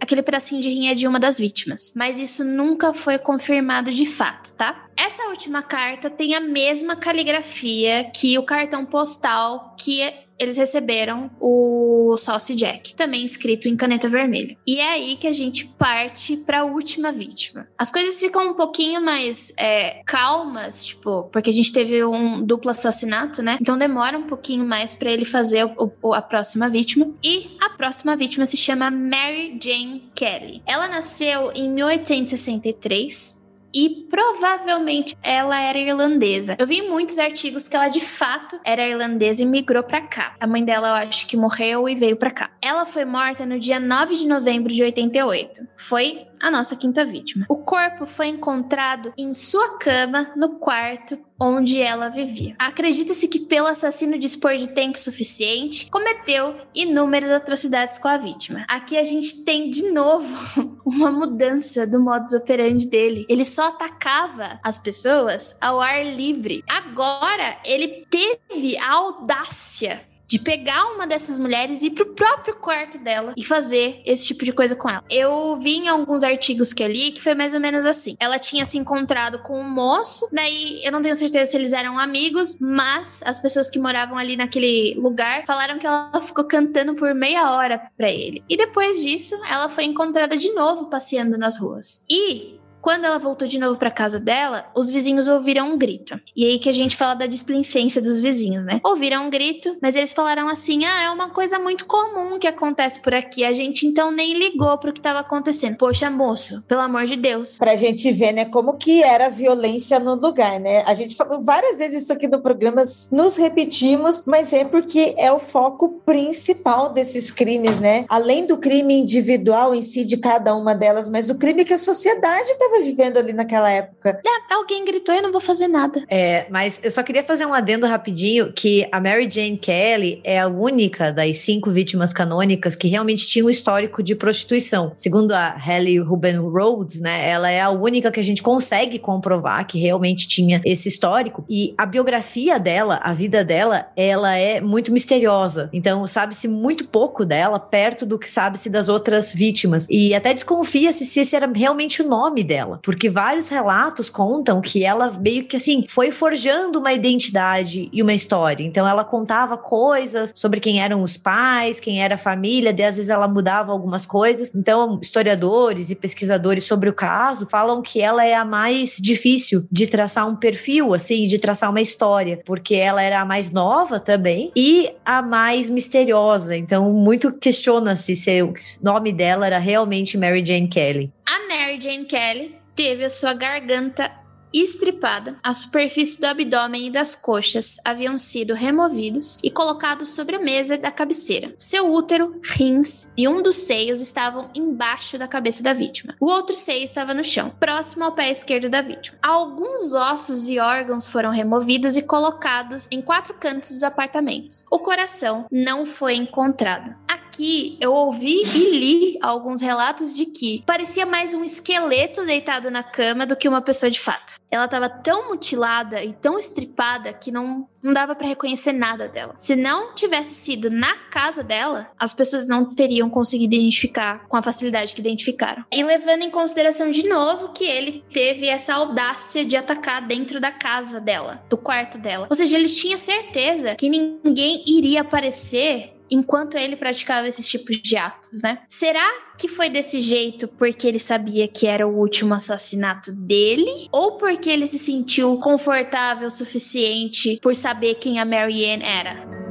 aquele pedacinho de rim é de uma das vítimas. Mas isso nunca foi confirmado de fato, tá? Essa última carta tem a mesma caligrafia que o cartão postal que eles receberam o Saucy Jack, também escrito em caneta vermelha. E é aí que a gente parte para a última vítima. As coisas ficam um pouquinho mais é, calmas, tipo, porque a gente teve um duplo assassinato, né? Então demora um pouquinho mais para ele fazer o, o, a próxima vítima. E a próxima vítima se chama Mary Jane Kelly. Ela nasceu em 1863 e provavelmente ela era irlandesa. Eu vi muitos artigos que ela de fato era irlandesa e migrou para cá. A mãe dela, eu acho que morreu e veio para cá. Ela foi morta no dia 9 de novembro de 88. Foi a nossa quinta vítima. O corpo foi encontrado em sua cama no quarto onde ela vivia. Acredita-se que, pelo assassino dispor de tempo suficiente, cometeu inúmeras atrocidades com a vítima. Aqui a gente tem de novo uma mudança do modus operandi dele. Ele só atacava as pessoas ao ar livre. Agora ele teve a audácia de pegar uma dessas mulheres e ir pro próprio quarto dela e fazer esse tipo de coisa com ela. Eu vi em alguns artigos que eu li que foi mais ou menos assim. Ela tinha se encontrado com um moço, daí eu não tenho certeza se eles eram amigos, mas as pessoas que moravam ali naquele lugar falaram que ela ficou cantando por meia hora para ele. E depois disso, ela foi encontrada de novo passeando nas ruas. E quando ela voltou de novo para casa dela, os vizinhos ouviram um grito. E aí que a gente fala da displicência dos vizinhos, né? Ouviram um grito, mas eles falaram assim: "Ah, é uma coisa muito comum que acontece por aqui. A gente então nem ligou pro que estava acontecendo. Poxa, moço, pelo amor de Deus." Pra gente ver, né, como que era a violência no lugar, né? A gente falou várias vezes isso aqui no programa, nos repetimos, mas é porque é o foco principal desses crimes, né? Além do crime individual em si de cada uma delas, mas o crime que a sociedade estava estava vivendo ali naquela época. É, alguém gritou e eu não vou fazer nada. É, mas eu só queria fazer um adendo rapidinho que a Mary Jane Kelly é a única das cinco vítimas canônicas que realmente tinha um histórico de prostituição. Segundo a Hallie Ruben Rhodes, né, ela é a única que a gente consegue comprovar que realmente tinha esse histórico. E a biografia dela, a vida dela, ela é muito misteriosa. Então, sabe-se muito pouco dela perto do que sabe-se das outras vítimas. E até desconfia-se se esse era realmente o nome dela dela. Porque vários relatos contam que ela meio que assim foi forjando uma identidade e uma história. Então ela contava coisas sobre quem eram os pais, quem era a família, daí às vezes ela mudava algumas coisas. Então, historiadores e pesquisadores sobre o caso falam que ela é a mais difícil de traçar um perfil, assim, de traçar uma história, porque ela era a mais nova também e a mais misteriosa. Então, muito questiona-se se o nome dela era realmente Mary Jane Kelly. A Mary Jane Kelly teve a sua garganta estripada, a superfície do abdômen e das coxas haviam sido removidos e colocados sobre a mesa da cabeceira. Seu útero, rins e um dos seios estavam embaixo da cabeça da vítima. O outro seio estava no chão, próximo ao pé esquerdo da vítima. Alguns ossos e órgãos foram removidos e colocados em quatro cantos dos apartamentos. O coração não foi encontrado. Aqui eu ouvi e li alguns relatos de que parecia mais um esqueleto deitado na cama do que uma pessoa de fato ela estava tão mutilada e tão estripada que não, não dava para reconhecer nada dela. Se não tivesse sido na casa dela, as pessoas não teriam conseguido identificar com a facilidade que identificaram. E levando em consideração de novo que ele teve essa audácia de atacar dentro da casa dela, do quarto dela. Ou seja, ele tinha certeza que ninguém iria aparecer enquanto ele praticava esses tipos de atos, né? Será que foi desse jeito porque ele sabia que era o último assassinato dele? Ou porque ele se sentiu confortável o suficiente por saber quem a Marianne era?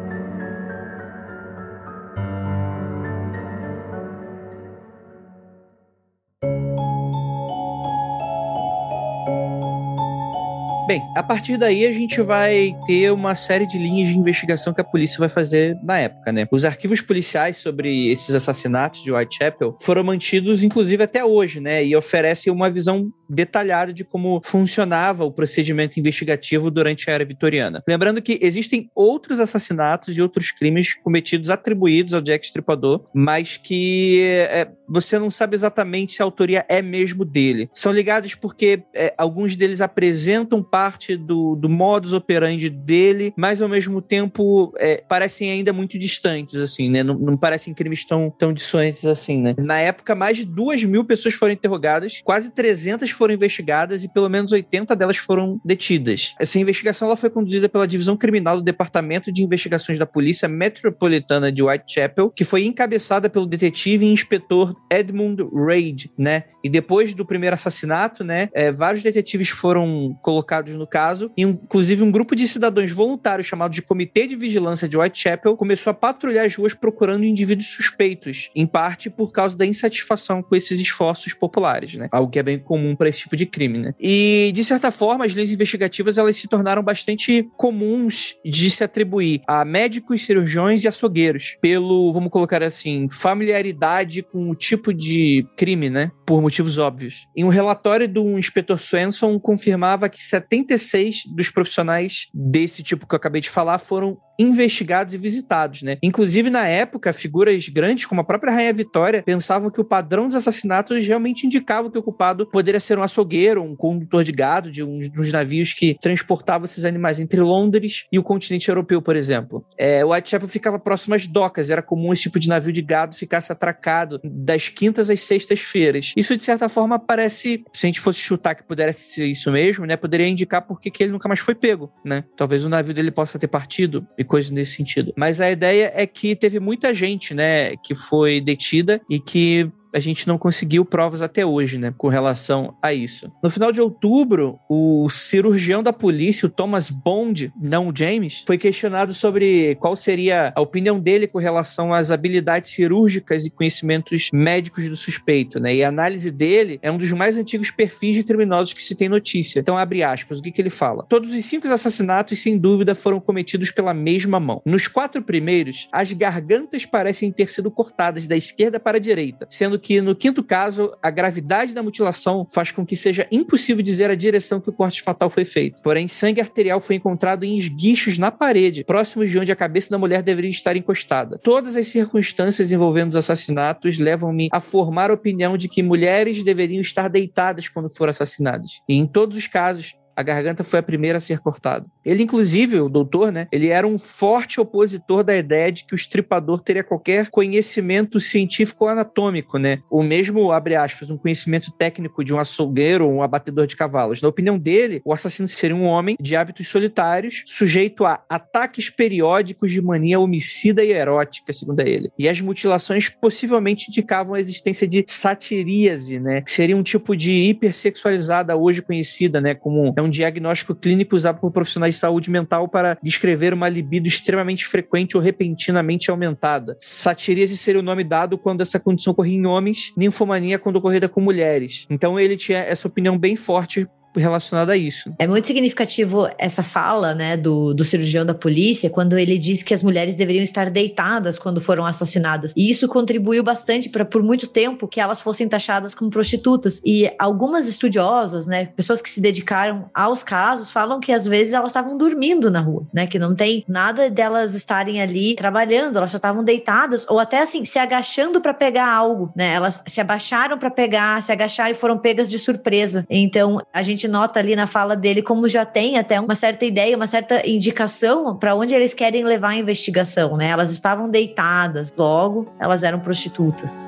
Bem, a partir daí a gente vai ter uma série de linhas de investigação que a polícia vai fazer na época, né? Os arquivos policiais sobre esses assassinatos de Whitechapel foram mantidos, inclusive, até hoje, né? E oferecem uma visão detalhada de como funcionava o procedimento investigativo durante a era vitoriana. Lembrando que existem outros assassinatos e outros crimes cometidos atribuídos ao Jack Stripador, mas que é, você não sabe exatamente se a autoria é mesmo dele. São ligados porque é, alguns deles apresentam parte do, do modus operandi dele, mas ao mesmo tempo é, parecem ainda muito distantes, assim, né? Não, não parecem crimes tão, tão distantes assim, né? Na época, mais de duas mil pessoas foram interrogadas, quase 300 foram investigadas e pelo menos 80 delas foram detidas. Essa investigação ela foi conduzida pela Divisão Criminal do Departamento de Investigações da Polícia Metropolitana de Whitechapel, que foi encabeçada pelo detetive e inspetor Edmund Reid, né? E depois do primeiro assassinato, né, é, vários detetives foram colocados no caso, e inclusive um grupo de cidadãos voluntários chamado de Comitê de Vigilância de Whitechapel começou a patrulhar as ruas procurando indivíduos suspeitos, em parte por causa da insatisfação com esses esforços populares, né? Algo que é bem comum para esse tipo de crime, né? E de certa forma, as leis investigativas elas se tornaram bastante comuns de se atribuir a médicos, cirurgiões e açougueiros, pelo, vamos colocar assim, familiaridade com o tipo de crime, né? Por motivos óbvios. Em um relatório do inspetor Swenson confirmava que 70 36 dos profissionais desse tipo que eu acabei de falar foram investigados e visitados, né? Inclusive, na época, figuras grandes, como a própria Rainha Vitória, pensavam que o padrão dos assassinatos realmente indicava que o culpado poderia ser um açougueiro, um condutor de gado de um dos navios que transportavam esses animais entre Londres e o continente europeu, por exemplo. É, o Whitechapel ficava próximo às docas, era comum esse tipo de navio de gado ficasse atracado das quintas às sextas-feiras. Isso, de certa forma, parece, se a gente fosse chutar que pudesse ser isso mesmo, né, poderia indicar porque que ele nunca mais foi pego, né? Talvez o navio dele possa ter partido e coisas nesse sentido. Mas a ideia é que teve muita gente, né, que foi detida e que a gente não conseguiu provas até hoje, né, com relação a isso. No final de outubro, o cirurgião da polícia, o Thomas Bond, não o James, foi questionado sobre qual seria a opinião dele com relação às habilidades cirúrgicas e conhecimentos médicos do suspeito, né? E a análise dele é um dos mais antigos perfis de criminosos que se tem notícia. Então, abre aspas, o que, que ele fala? Todos os cinco assassinatos, sem dúvida, foram cometidos pela mesma mão. Nos quatro primeiros, as gargantas parecem ter sido cortadas da esquerda para a direita, sendo que no quinto caso, a gravidade da mutilação faz com que seja impossível dizer a direção que o corte fatal foi feito. Porém, sangue arterial foi encontrado em esguichos na parede, próximos de onde a cabeça da mulher deveria estar encostada. Todas as circunstâncias envolvendo os assassinatos levam-me a formar a opinião de que mulheres deveriam estar deitadas quando foram assassinadas. E em todos os casos, a garganta foi a primeira a ser cortada. Ele, inclusive, o doutor, né? Ele era um forte opositor da ideia de que o estripador teria qualquer conhecimento científico ou anatômico, né? O mesmo, abre aspas, um conhecimento técnico de um açougueiro ou um abatedor de cavalos. Na opinião dele, o assassino seria um homem de hábitos solitários, sujeito a ataques periódicos de mania homicida e erótica, segundo ele. E as mutilações possivelmente indicavam a existência de satiríase, né? Que seria um tipo de hipersexualizada hoje conhecida, né? Como é um diagnóstico clínico usado por profissionais de saúde mental para descrever uma libido extremamente frequente ou repentinamente aumentada. Satiríase seria o nome dado quando essa condição ocorria em homens, ninfomania quando ocorrida com mulheres. Então ele tinha essa opinião bem forte relacionada a isso. É muito significativo essa fala, né, do, do cirurgião da polícia, quando ele diz que as mulheres deveriam estar deitadas quando foram assassinadas. E isso contribuiu bastante para, por muito tempo, que elas fossem taxadas como prostitutas. E algumas estudiosas, né, pessoas que se dedicaram aos casos, falam que às vezes elas estavam dormindo na rua, né, que não tem nada delas estarem ali trabalhando, elas só estavam deitadas ou até assim, se agachando para pegar algo, né? Elas se abaixaram para pegar, se agacharam e foram pegas de surpresa. Então, a gente gente nota ali na fala dele como já tem até uma certa ideia, uma certa indicação para onde eles querem levar a investigação, né? Elas estavam deitadas, logo elas eram prostitutas.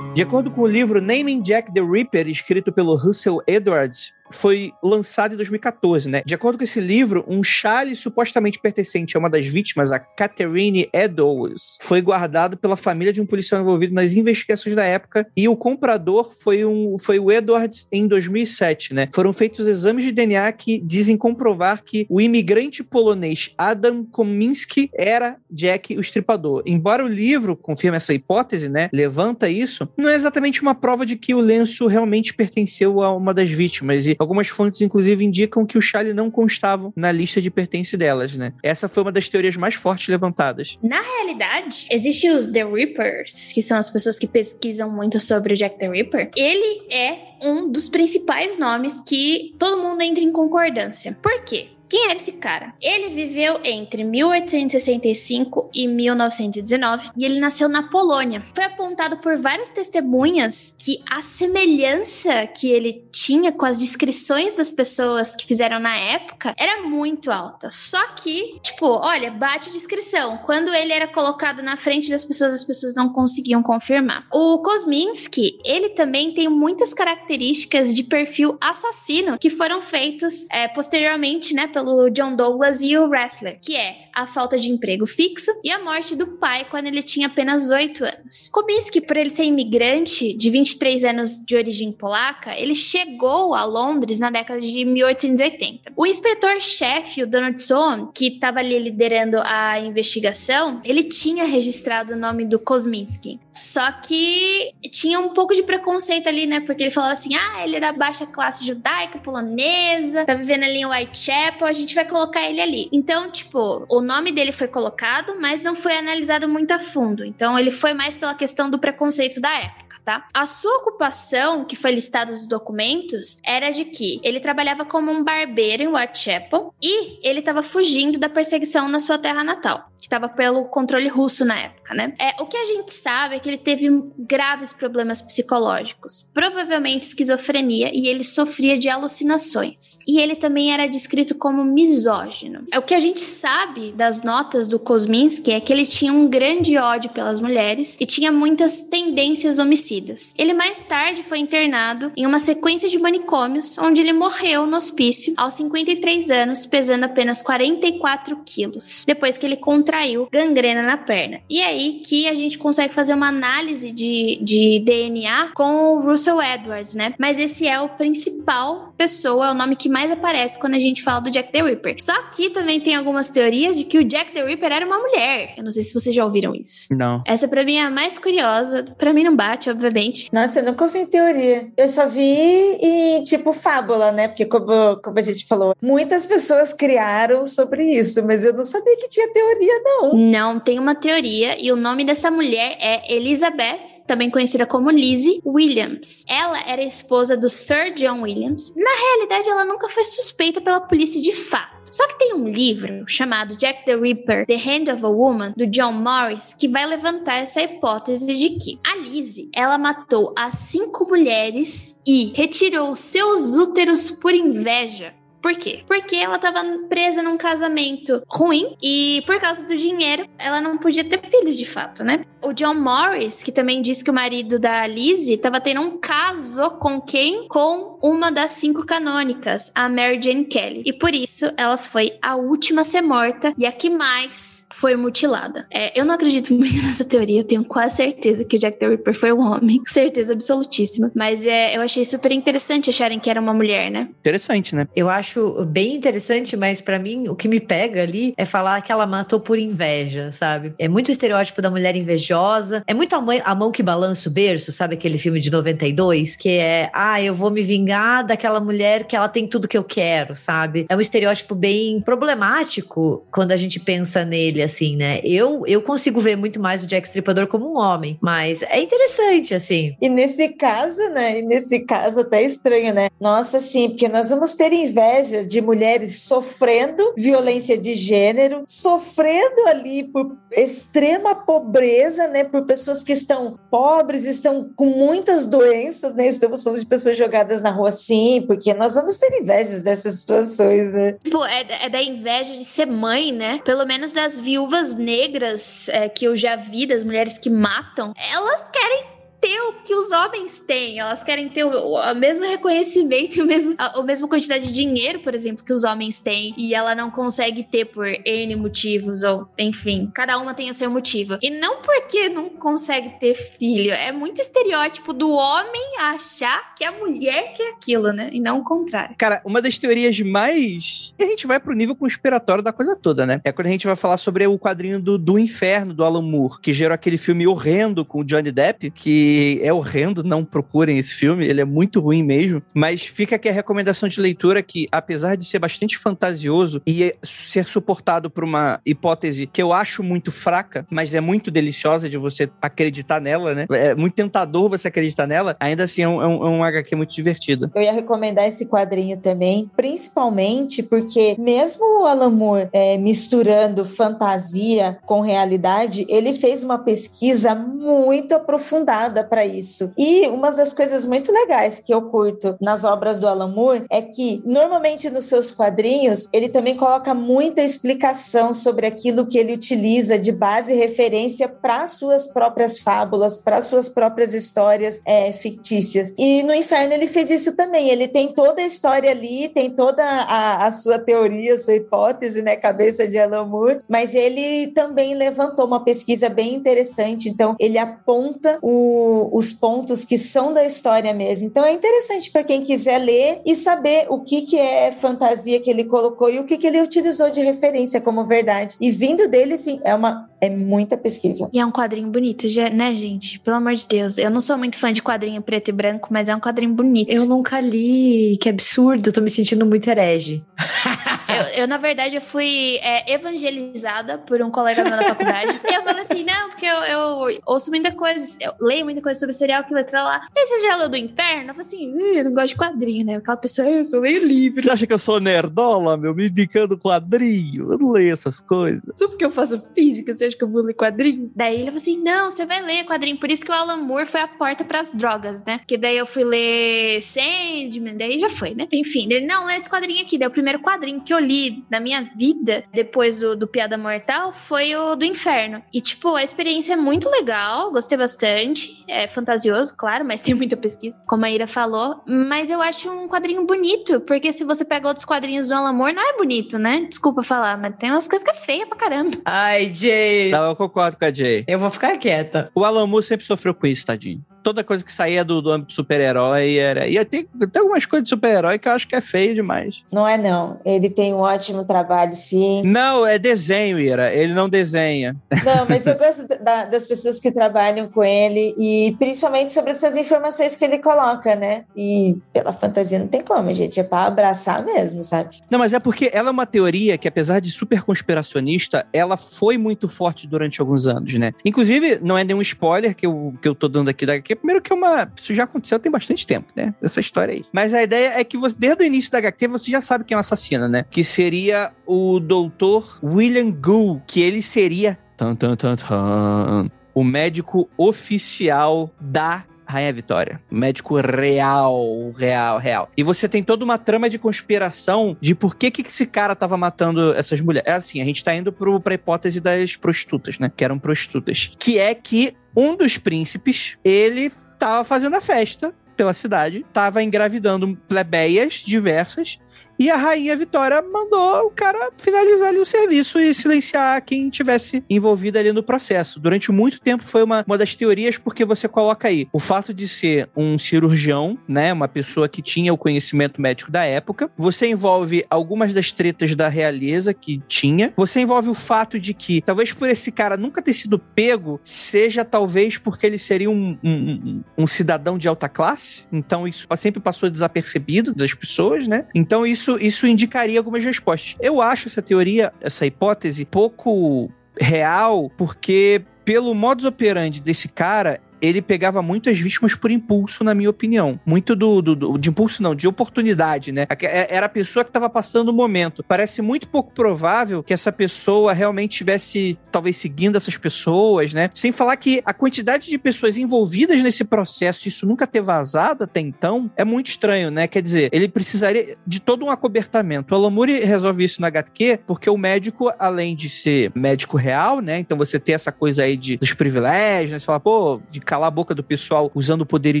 De acordo com o livro Naming Jack the Ripper, escrito pelo Russell Edwards, foi lançado em 2014, né? De acordo com esse livro, um chale supostamente pertencente a uma das vítimas, a Catherine Eddowes, foi guardado pela família de um policial envolvido nas investigações da época e o comprador foi, um, foi o Edwards em 2007, né? Foram feitos exames de DNA que dizem comprovar que o imigrante polonês Adam Kominski era Jack o estripador. Embora o livro confirme essa hipótese, né? Levanta isso, não é exatamente uma prova de que o lenço realmente pertenceu a uma das vítimas e algumas fontes, inclusive, indicam que o Charlie não constava na lista de pertence delas, né? Essa foi uma das teorias mais fortes levantadas. Na realidade, existem os The Rippers, que são as pessoas que pesquisam muito sobre o Jack the Ripper. Ele é um dos principais nomes que todo mundo entra em concordância. Por quê? Quem era esse cara? Ele viveu entre 1865 e 1919 e ele nasceu na Polônia. Foi apontado por várias testemunhas que a semelhança que ele tinha com as descrições das pessoas que fizeram na época era muito alta. Só que, tipo, olha, bate descrição. Quando ele era colocado na frente das pessoas, as pessoas não conseguiam confirmar. O Kosminski, ele também tem muitas características de perfil assassino que foram feitos é, posteriormente, né, pelo John Douglas e o Wrestler, que é a falta de emprego fixo e a morte do pai quando ele tinha apenas 8 anos. Kominsky, por ele ser imigrante de 23 anos de origem polaca, ele chegou a Londres na década de 1880. O inspetor-chefe, o Donald Sohn, que estava ali liderando a investigação, ele tinha registrado o nome do Kosminski. Só que tinha um pouco de preconceito ali, né? Porque ele falava assim: ah, ele é da baixa classe judaica, polonesa, tá vivendo ali em Whitechapel, a gente vai colocar ele ali. Então, tipo, o nome dele foi colocado, mas não foi analisado muito a fundo. Então, ele foi mais pela questão do preconceito da época tá? A sua ocupação, que foi listada nos documentos, era de que ele trabalhava como um barbeiro em Whitechapel e ele estava fugindo da perseguição na sua terra natal, que estava pelo controle russo na época, né? É, o que a gente sabe é que ele teve graves problemas psicológicos, provavelmente esquizofrenia, e ele sofria de alucinações. E ele também era descrito como misógino. É o que a gente sabe das notas do Kosminski é que ele tinha um grande ódio pelas mulheres e tinha muitas tendências homicidas ele mais tarde foi internado em uma sequência de manicômios, onde ele morreu no hospício aos 53 anos, pesando apenas 44 quilos, depois que ele contraiu gangrena na perna. E é aí que a gente consegue fazer uma análise de, de DNA com o Russell Edwards, né? Mas esse é o principal pessoa, é o nome que mais aparece quando a gente fala do Jack the Ripper. Só que também tem algumas teorias de que o Jack the Ripper era uma mulher. Eu não sei se vocês já ouviram isso. Não. Essa pra mim é a mais curiosa. Pra mim não bate, obviamente. Nossa, eu nunca ouvi teoria. Eu só vi em tipo fábula, né? Porque, como, como a gente falou, muitas pessoas criaram sobre isso, mas eu não sabia que tinha teoria, não. Não, tem uma teoria e o nome dessa mulher é Elizabeth, também conhecida como Lizzie Williams. Ela era esposa do Sir John Williams. Na realidade, ela nunca foi suspeita pela polícia de fato. Só que tem um livro chamado Jack the Ripper, The Hand of a Woman, do John Morris, que vai levantar essa hipótese de que a Lizzie, ela matou as cinco mulheres e retirou seus úteros por inveja. Por quê? Porque ela tava presa num casamento ruim e por causa do dinheiro ela não podia ter filhos de fato, né? O John Morris, que também disse que o marido da Lizzie tava tendo um caso com quem? Com uma das cinco canônicas, a Mary Jane Kelly. E por isso ela foi a última a ser morta e a que mais foi mutilada. É, eu não acredito muito nessa teoria, eu tenho quase certeza que o Jack the Ripper foi um homem. Certeza absolutíssima. Mas é, eu achei super interessante acharem que era uma mulher, né? Interessante, né? Eu acho bem interessante, mas para mim o que me pega ali é falar que ela matou por inveja, sabe? É muito estereótipo da mulher invejosa. É muito a, mãe, a mão que balança o berço, sabe aquele filme de 92? Que é, ah, eu vou me vingar daquela mulher que ela tem tudo que eu quero, sabe? É um estereótipo bem problemático quando a gente pensa nele, assim, né? Eu, eu consigo ver muito mais o Jack Stripador como um homem, mas é interessante, assim. E nesse caso, né? E nesse caso até estranho, né? Nossa, sim, porque nós vamos ter inveja de mulheres sofrendo violência de gênero, sofrendo ali por extrema pobreza, né? Por pessoas que estão pobres, estão com muitas doenças, né? Estamos falando de pessoas jogadas na rua, sim, porque nós vamos ter invejas dessas situações, né? Tipo, é, é da inveja de ser mãe, né? Pelo menos das viúvas negras é, que eu já vi, das mulheres que matam, elas querem ter o que os homens têm. Elas querem ter o, o mesmo reconhecimento e o mesmo, a, a mesma quantidade de dinheiro, por exemplo, que os homens têm. E ela não consegue ter por N motivos, ou enfim, cada uma tem o seu motivo. E não porque não consegue ter filho. É muito estereótipo do homem achar que a mulher quer aquilo, né? E não o contrário. Cara, uma das teorias mais. A gente vai pro nível conspiratório da coisa toda, né? É quando a gente vai falar sobre o quadrinho do, do inferno do Alan Moore, que gerou aquele filme horrendo com o Johnny Depp, que é horrendo, não procurem esse filme, ele é muito ruim mesmo, mas fica aqui a recomendação de leitura que, apesar de ser bastante fantasioso e ser suportado por uma hipótese que eu acho muito fraca, mas é muito deliciosa de você acreditar nela, né? É muito tentador você acreditar nela, ainda assim é um, é um, é um HQ muito divertido. Eu ia recomendar esse quadrinho também, principalmente porque mesmo o Alan Moore é, misturando fantasia com realidade, ele fez uma pesquisa muito aprofundada para isso. E uma das coisas muito legais que eu curto nas obras do Alan Moore é que, normalmente nos seus quadrinhos, ele também coloca muita explicação sobre aquilo que ele utiliza de base e referência para suas próprias fábulas, para suas próprias histórias é, fictícias. E no Inferno ele fez isso também. Ele tem toda a história ali, tem toda a, a sua teoria, a sua hipótese, né, cabeça de Alan Moore, mas ele também levantou uma pesquisa bem interessante. Então, ele aponta o os pontos que são da história mesmo. Então é interessante para quem quiser ler e saber o que, que é fantasia que ele colocou e o que, que ele utilizou de referência como verdade. E vindo dele, sim, é uma é muita pesquisa. E é um quadrinho bonito, né, gente? Pelo amor de Deus. Eu não sou muito fã de quadrinho preto e branco, mas é um quadrinho bonito. Eu nunca li, que absurdo, tô me sentindo muito herege. eu, na verdade, eu fui é, evangelizada por um colega meu na faculdade. e eu falei assim: não, porque eu, eu, ouço muita coisa, eu leio muita coisa sobre serial que letra lá. E você já leu do inferno? Eu falei assim: eu não gosto de quadrinho, né? Aquela pessoa, eu sou leio livre. Você acha que eu sou nerdola, meu? Me indicando quadrinho? Eu não leio essas coisas. Só porque eu faço física, você acha que eu vou ler quadrinho? Daí ele falou assim: não, você vai ler quadrinho. Por isso que o Alan Moore foi a porta pras drogas, né? Porque daí eu fui ler Sandman, daí já foi, né? Enfim, ele, não, lê esse quadrinho aqui. Daí o primeiro quadrinho que eu li na minha vida, depois do, do Piada Mortal, foi o do Inferno. E, tipo, a experiência é muito legal, gostei bastante. É fantasioso, claro, mas tem muita pesquisa, como a Ira falou. Mas eu acho um quadrinho bonito, porque se você pega outros quadrinhos do Alan Moore, não é bonito, né? Desculpa falar, mas tem umas coisas que é feia pra caramba. Ai, Jay. Não, eu concordo com a Jay. Eu vou ficar quieta. O Alan Moore sempre sofreu com isso, tadinho toda coisa que saía do, do âmbito super-herói era. E tem, tem algumas coisas de super-herói que eu acho que é feio demais. Não é, não. Ele tem um ótimo trabalho, sim. Não, é desenho, Ira. Ele não desenha. Não, mas eu gosto da, das pessoas que trabalham com ele e principalmente sobre essas informações que ele coloca, né? E pela fantasia não tem como, gente. É pra abraçar mesmo, sabe? Não, mas é porque ela é uma teoria que, apesar de super conspiracionista, ela foi muito forte durante alguns anos, né? Inclusive, não é nenhum spoiler que eu, que eu tô dando aqui daqui, Primeiro que é uma. Isso já aconteceu tem bastante tempo, né? Essa história aí. Mas a ideia é que você, desde o início da HQ você já sabe quem é o assassino, né? Que seria o doutor William Gould, que ele seria. Tan, tan, tan, tan, o médico oficial da Rainha Vitória. Médico real, real, real. E você tem toda uma trama de conspiração de por que, que esse cara tava matando essas mulheres. É assim, a gente tá indo pro, pra hipótese das prostitutas, né? Que eram prostitutas. Que é que um dos príncipes, ele tava fazendo a festa pela cidade, tava engravidando plebeias diversas e a rainha Vitória mandou o cara finalizar ali o serviço e silenciar quem tivesse envolvido ali no processo. Durante muito tempo foi uma, uma das teorias porque você coloca aí o fato de ser um cirurgião, né, uma pessoa que tinha o conhecimento médico da época. Você envolve algumas das tretas da realeza que tinha. Você envolve o fato de que talvez por esse cara nunca ter sido pego, seja talvez porque ele seria um, um, um cidadão de alta classe. Então isso sempre passou desapercebido das pessoas, né? Então isso isso, isso indicaria algumas respostas. Eu acho essa teoria, essa hipótese, pouco real, porque pelo modus operandi desse cara, ele pegava muito as vítimas por impulso, na minha opinião. Muito do, do, do de impulso, não, de oportunidade, né? É, era a pessoa que estava passando o momento. Parece muito pouco provável que essa pessoa realmente estivesse, talvez, seguindo essas pessoas, né? Sem falar que a quantidade de pessoas envolvidas nesse processo, isso nunca ter vazado até então, é muito estranho, né? Quer dizer, ele precisaria de todo um acobertamento. O Alamuri resolve isso na HQ porque o médico, além de ser médico real, né? Então você tem essa coisa aí de, dos privilégios, né? Você fala, pô, de calar a boca do pessoal usando poder e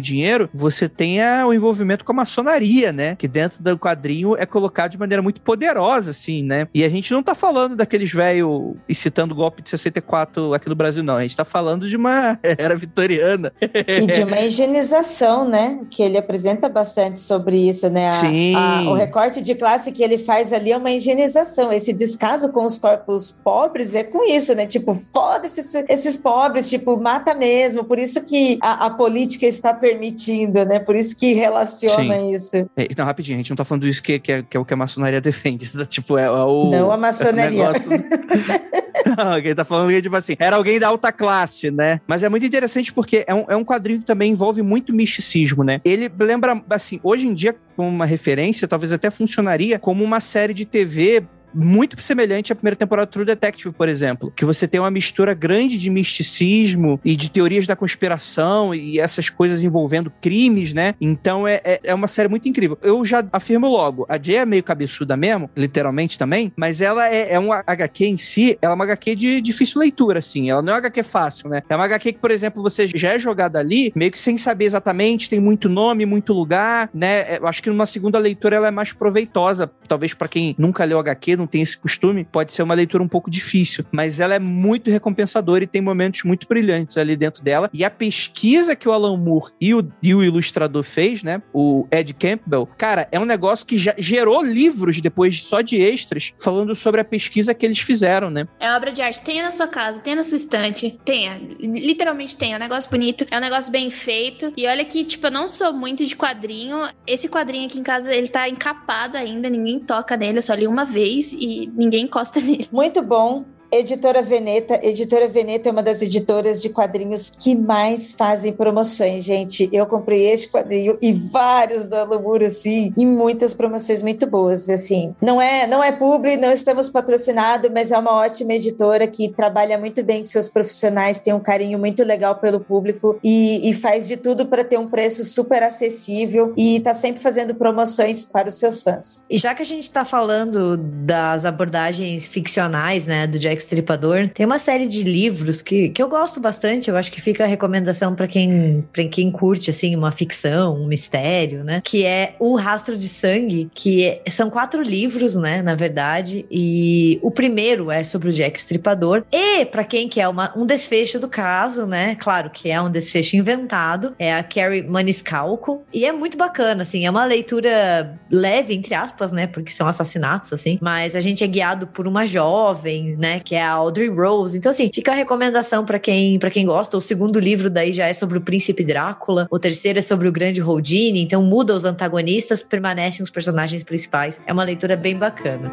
dinheiro, você tenha o envolvimento com a maçonaria, né? Que dentro do quadrinho é colocado de maneira muito poderosa, assim, né? E a gente não tá falando daqueles velho citando o golpe de 64 aqui no Brasil, não. A gente tá falando de uma era vitoriana. E de uma higienização, né? Que ele apresenta bastante sobre isso, né? A, Sim. A, o recorte de classe que ele faz ali é uma higienização. Esse descaso com os corpos pobres é com isso, né? Tipo, foda-se esses, esses pobres, tipo, mata mesmo. Por isso isso que a, a, política está permitindo, né? Por isso que relaciona Sim. isso. É, não, rapidinho, a gente não está falando isso que, que, é, que é o que a maçonaria defende. tipo, é, é o. Não a maçonaria. É não, quem tá falando que, tipo assim, era alguém da alta classe, né? Mas é muito interessante porque é um, é um quadrinho que também envolve muito misticismo, né? Ele lembra, assim, hoje em dia, como uma referência, talvez até funcionaria como uma série de TV muito semelhante à primeira temporada do True Detective, por exemplo, que você tem uma mistura grande de misticismo e de teorias da conspiração e essas coisas envolvendo crimes, né? Então é, é, é uma série muito incrível. Eu já afirmo logo, a Jay é meio cabeçuda mesmo, literalmente também, mas ela é, é um HQ em si, ela é uma HQ de difícil leitura, assim. Ela não é uma HQ fácil, né? É uma HQ que, por exemplo, você já é jogado ali, meio que sem saber exatamente, tem muito nome, muito lugar, né? É, eu acho que numa segunda leitura ela é mais proveitosa, talvez para quem nunca leu HQ, não não tem esse costume, pode ser uma leitura um pouco difícil, mas ela é muito recompensadora e tem momentos muito brilhantes ali dentro dela. E a pesquisa que o Alan Moore e o, e o ilustrador fez, né, o Ed Campbell, cara, é um negócio que já gerou livros depois só de extras falando sobre a pesquisa que eles fizeram, né? É obra de arte, tenha na sua casa, tenha na sua estante, tenha, literalmente tenha, é um negócio bonito, é um negócio bem feito. E olha que, tipo, eu não sou muito de quadrinho. Esse quadrinho aqui em casa, ele tá encapado ainda, ninguém toca nele, eu só li uma vez e ninguém encosta nele. Muito bom. Editora Veneta. Editora Veneta é uma das editoras de quadrinhos que mais fazem promoções, gente. Eu comprei este quadrinho e vários do Alumuro, assim, e muitas promoções muito boas, assim. Não é, não é publi, não estamos patrocinados, mas é uma ótima editora que trabalha muito bem com seus profissionais, tem um carinho muito legal pelo público e, e faz de tudo para ter um preço super acessível e tá sempre fazendo promoções para os seus fãs. E já que a gente tá falando das abordagens ficcionais, né, do Jack Jack Stripador. Tem uma série de livros que, que eu gosto bastante, eu acho que fica a recomendação para quem, pra quem curte, assim, uma ficção, um mistério, né? Que é O Rastro de Sangue, que é, são quatro livros, né, na verdade, e o primeiro é sobre o Jack Stripador. E, para quem quer uma, um desfecho do caso, né, claro que é um desfecho inventado, é a Carrie Maniscalco, e é muito bacana, assim, é uma leitura leve, entre aspas, né, porque são assassinatos, assim, mas a gente é guiado por uma jovem, né, que é a Audrey Rose. Então, assim, fica a recomendação para quem, pra quem gosta. O segundo livro daí já é sobre o príncipe Drácula, o terceiro é sobre o grande Houdini, então muda os antagonistas, permanecem os personagens principais. É uma leitura bem bacana.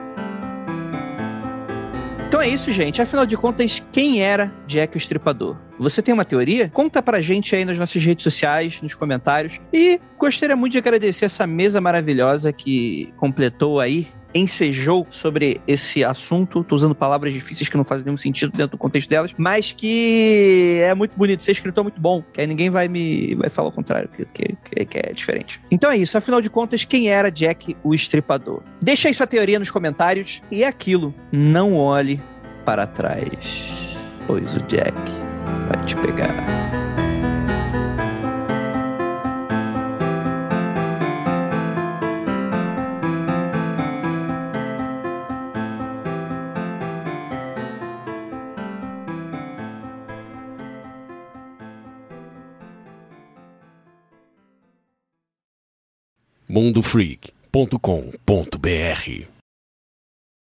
Então é isso, gente. Afinal de contas, quem era Jack o Estripador? Você tem uma teoria? Conta pra gente aí nas nossas redes sociais, nos comentários. E gostaria muito de agradecer essa mesa maravilhosa que completou aí ensejou sobre esse assunto. Tô usando palavras difíceis que não fazem nenhum sentido dentro do contexto delas, mas que é muito bonito. Ser escritor é muito bom, que aí ninguém vai me vai falar o contrário, que, que, que é diferente. Então é isso. Afinal de contas, quem era Jack o Estripador? Deixa aí sua teoria nos comentários. E é aquilo, não olhe para trás, pois o Jack vai te pegar. mundofreak.com.br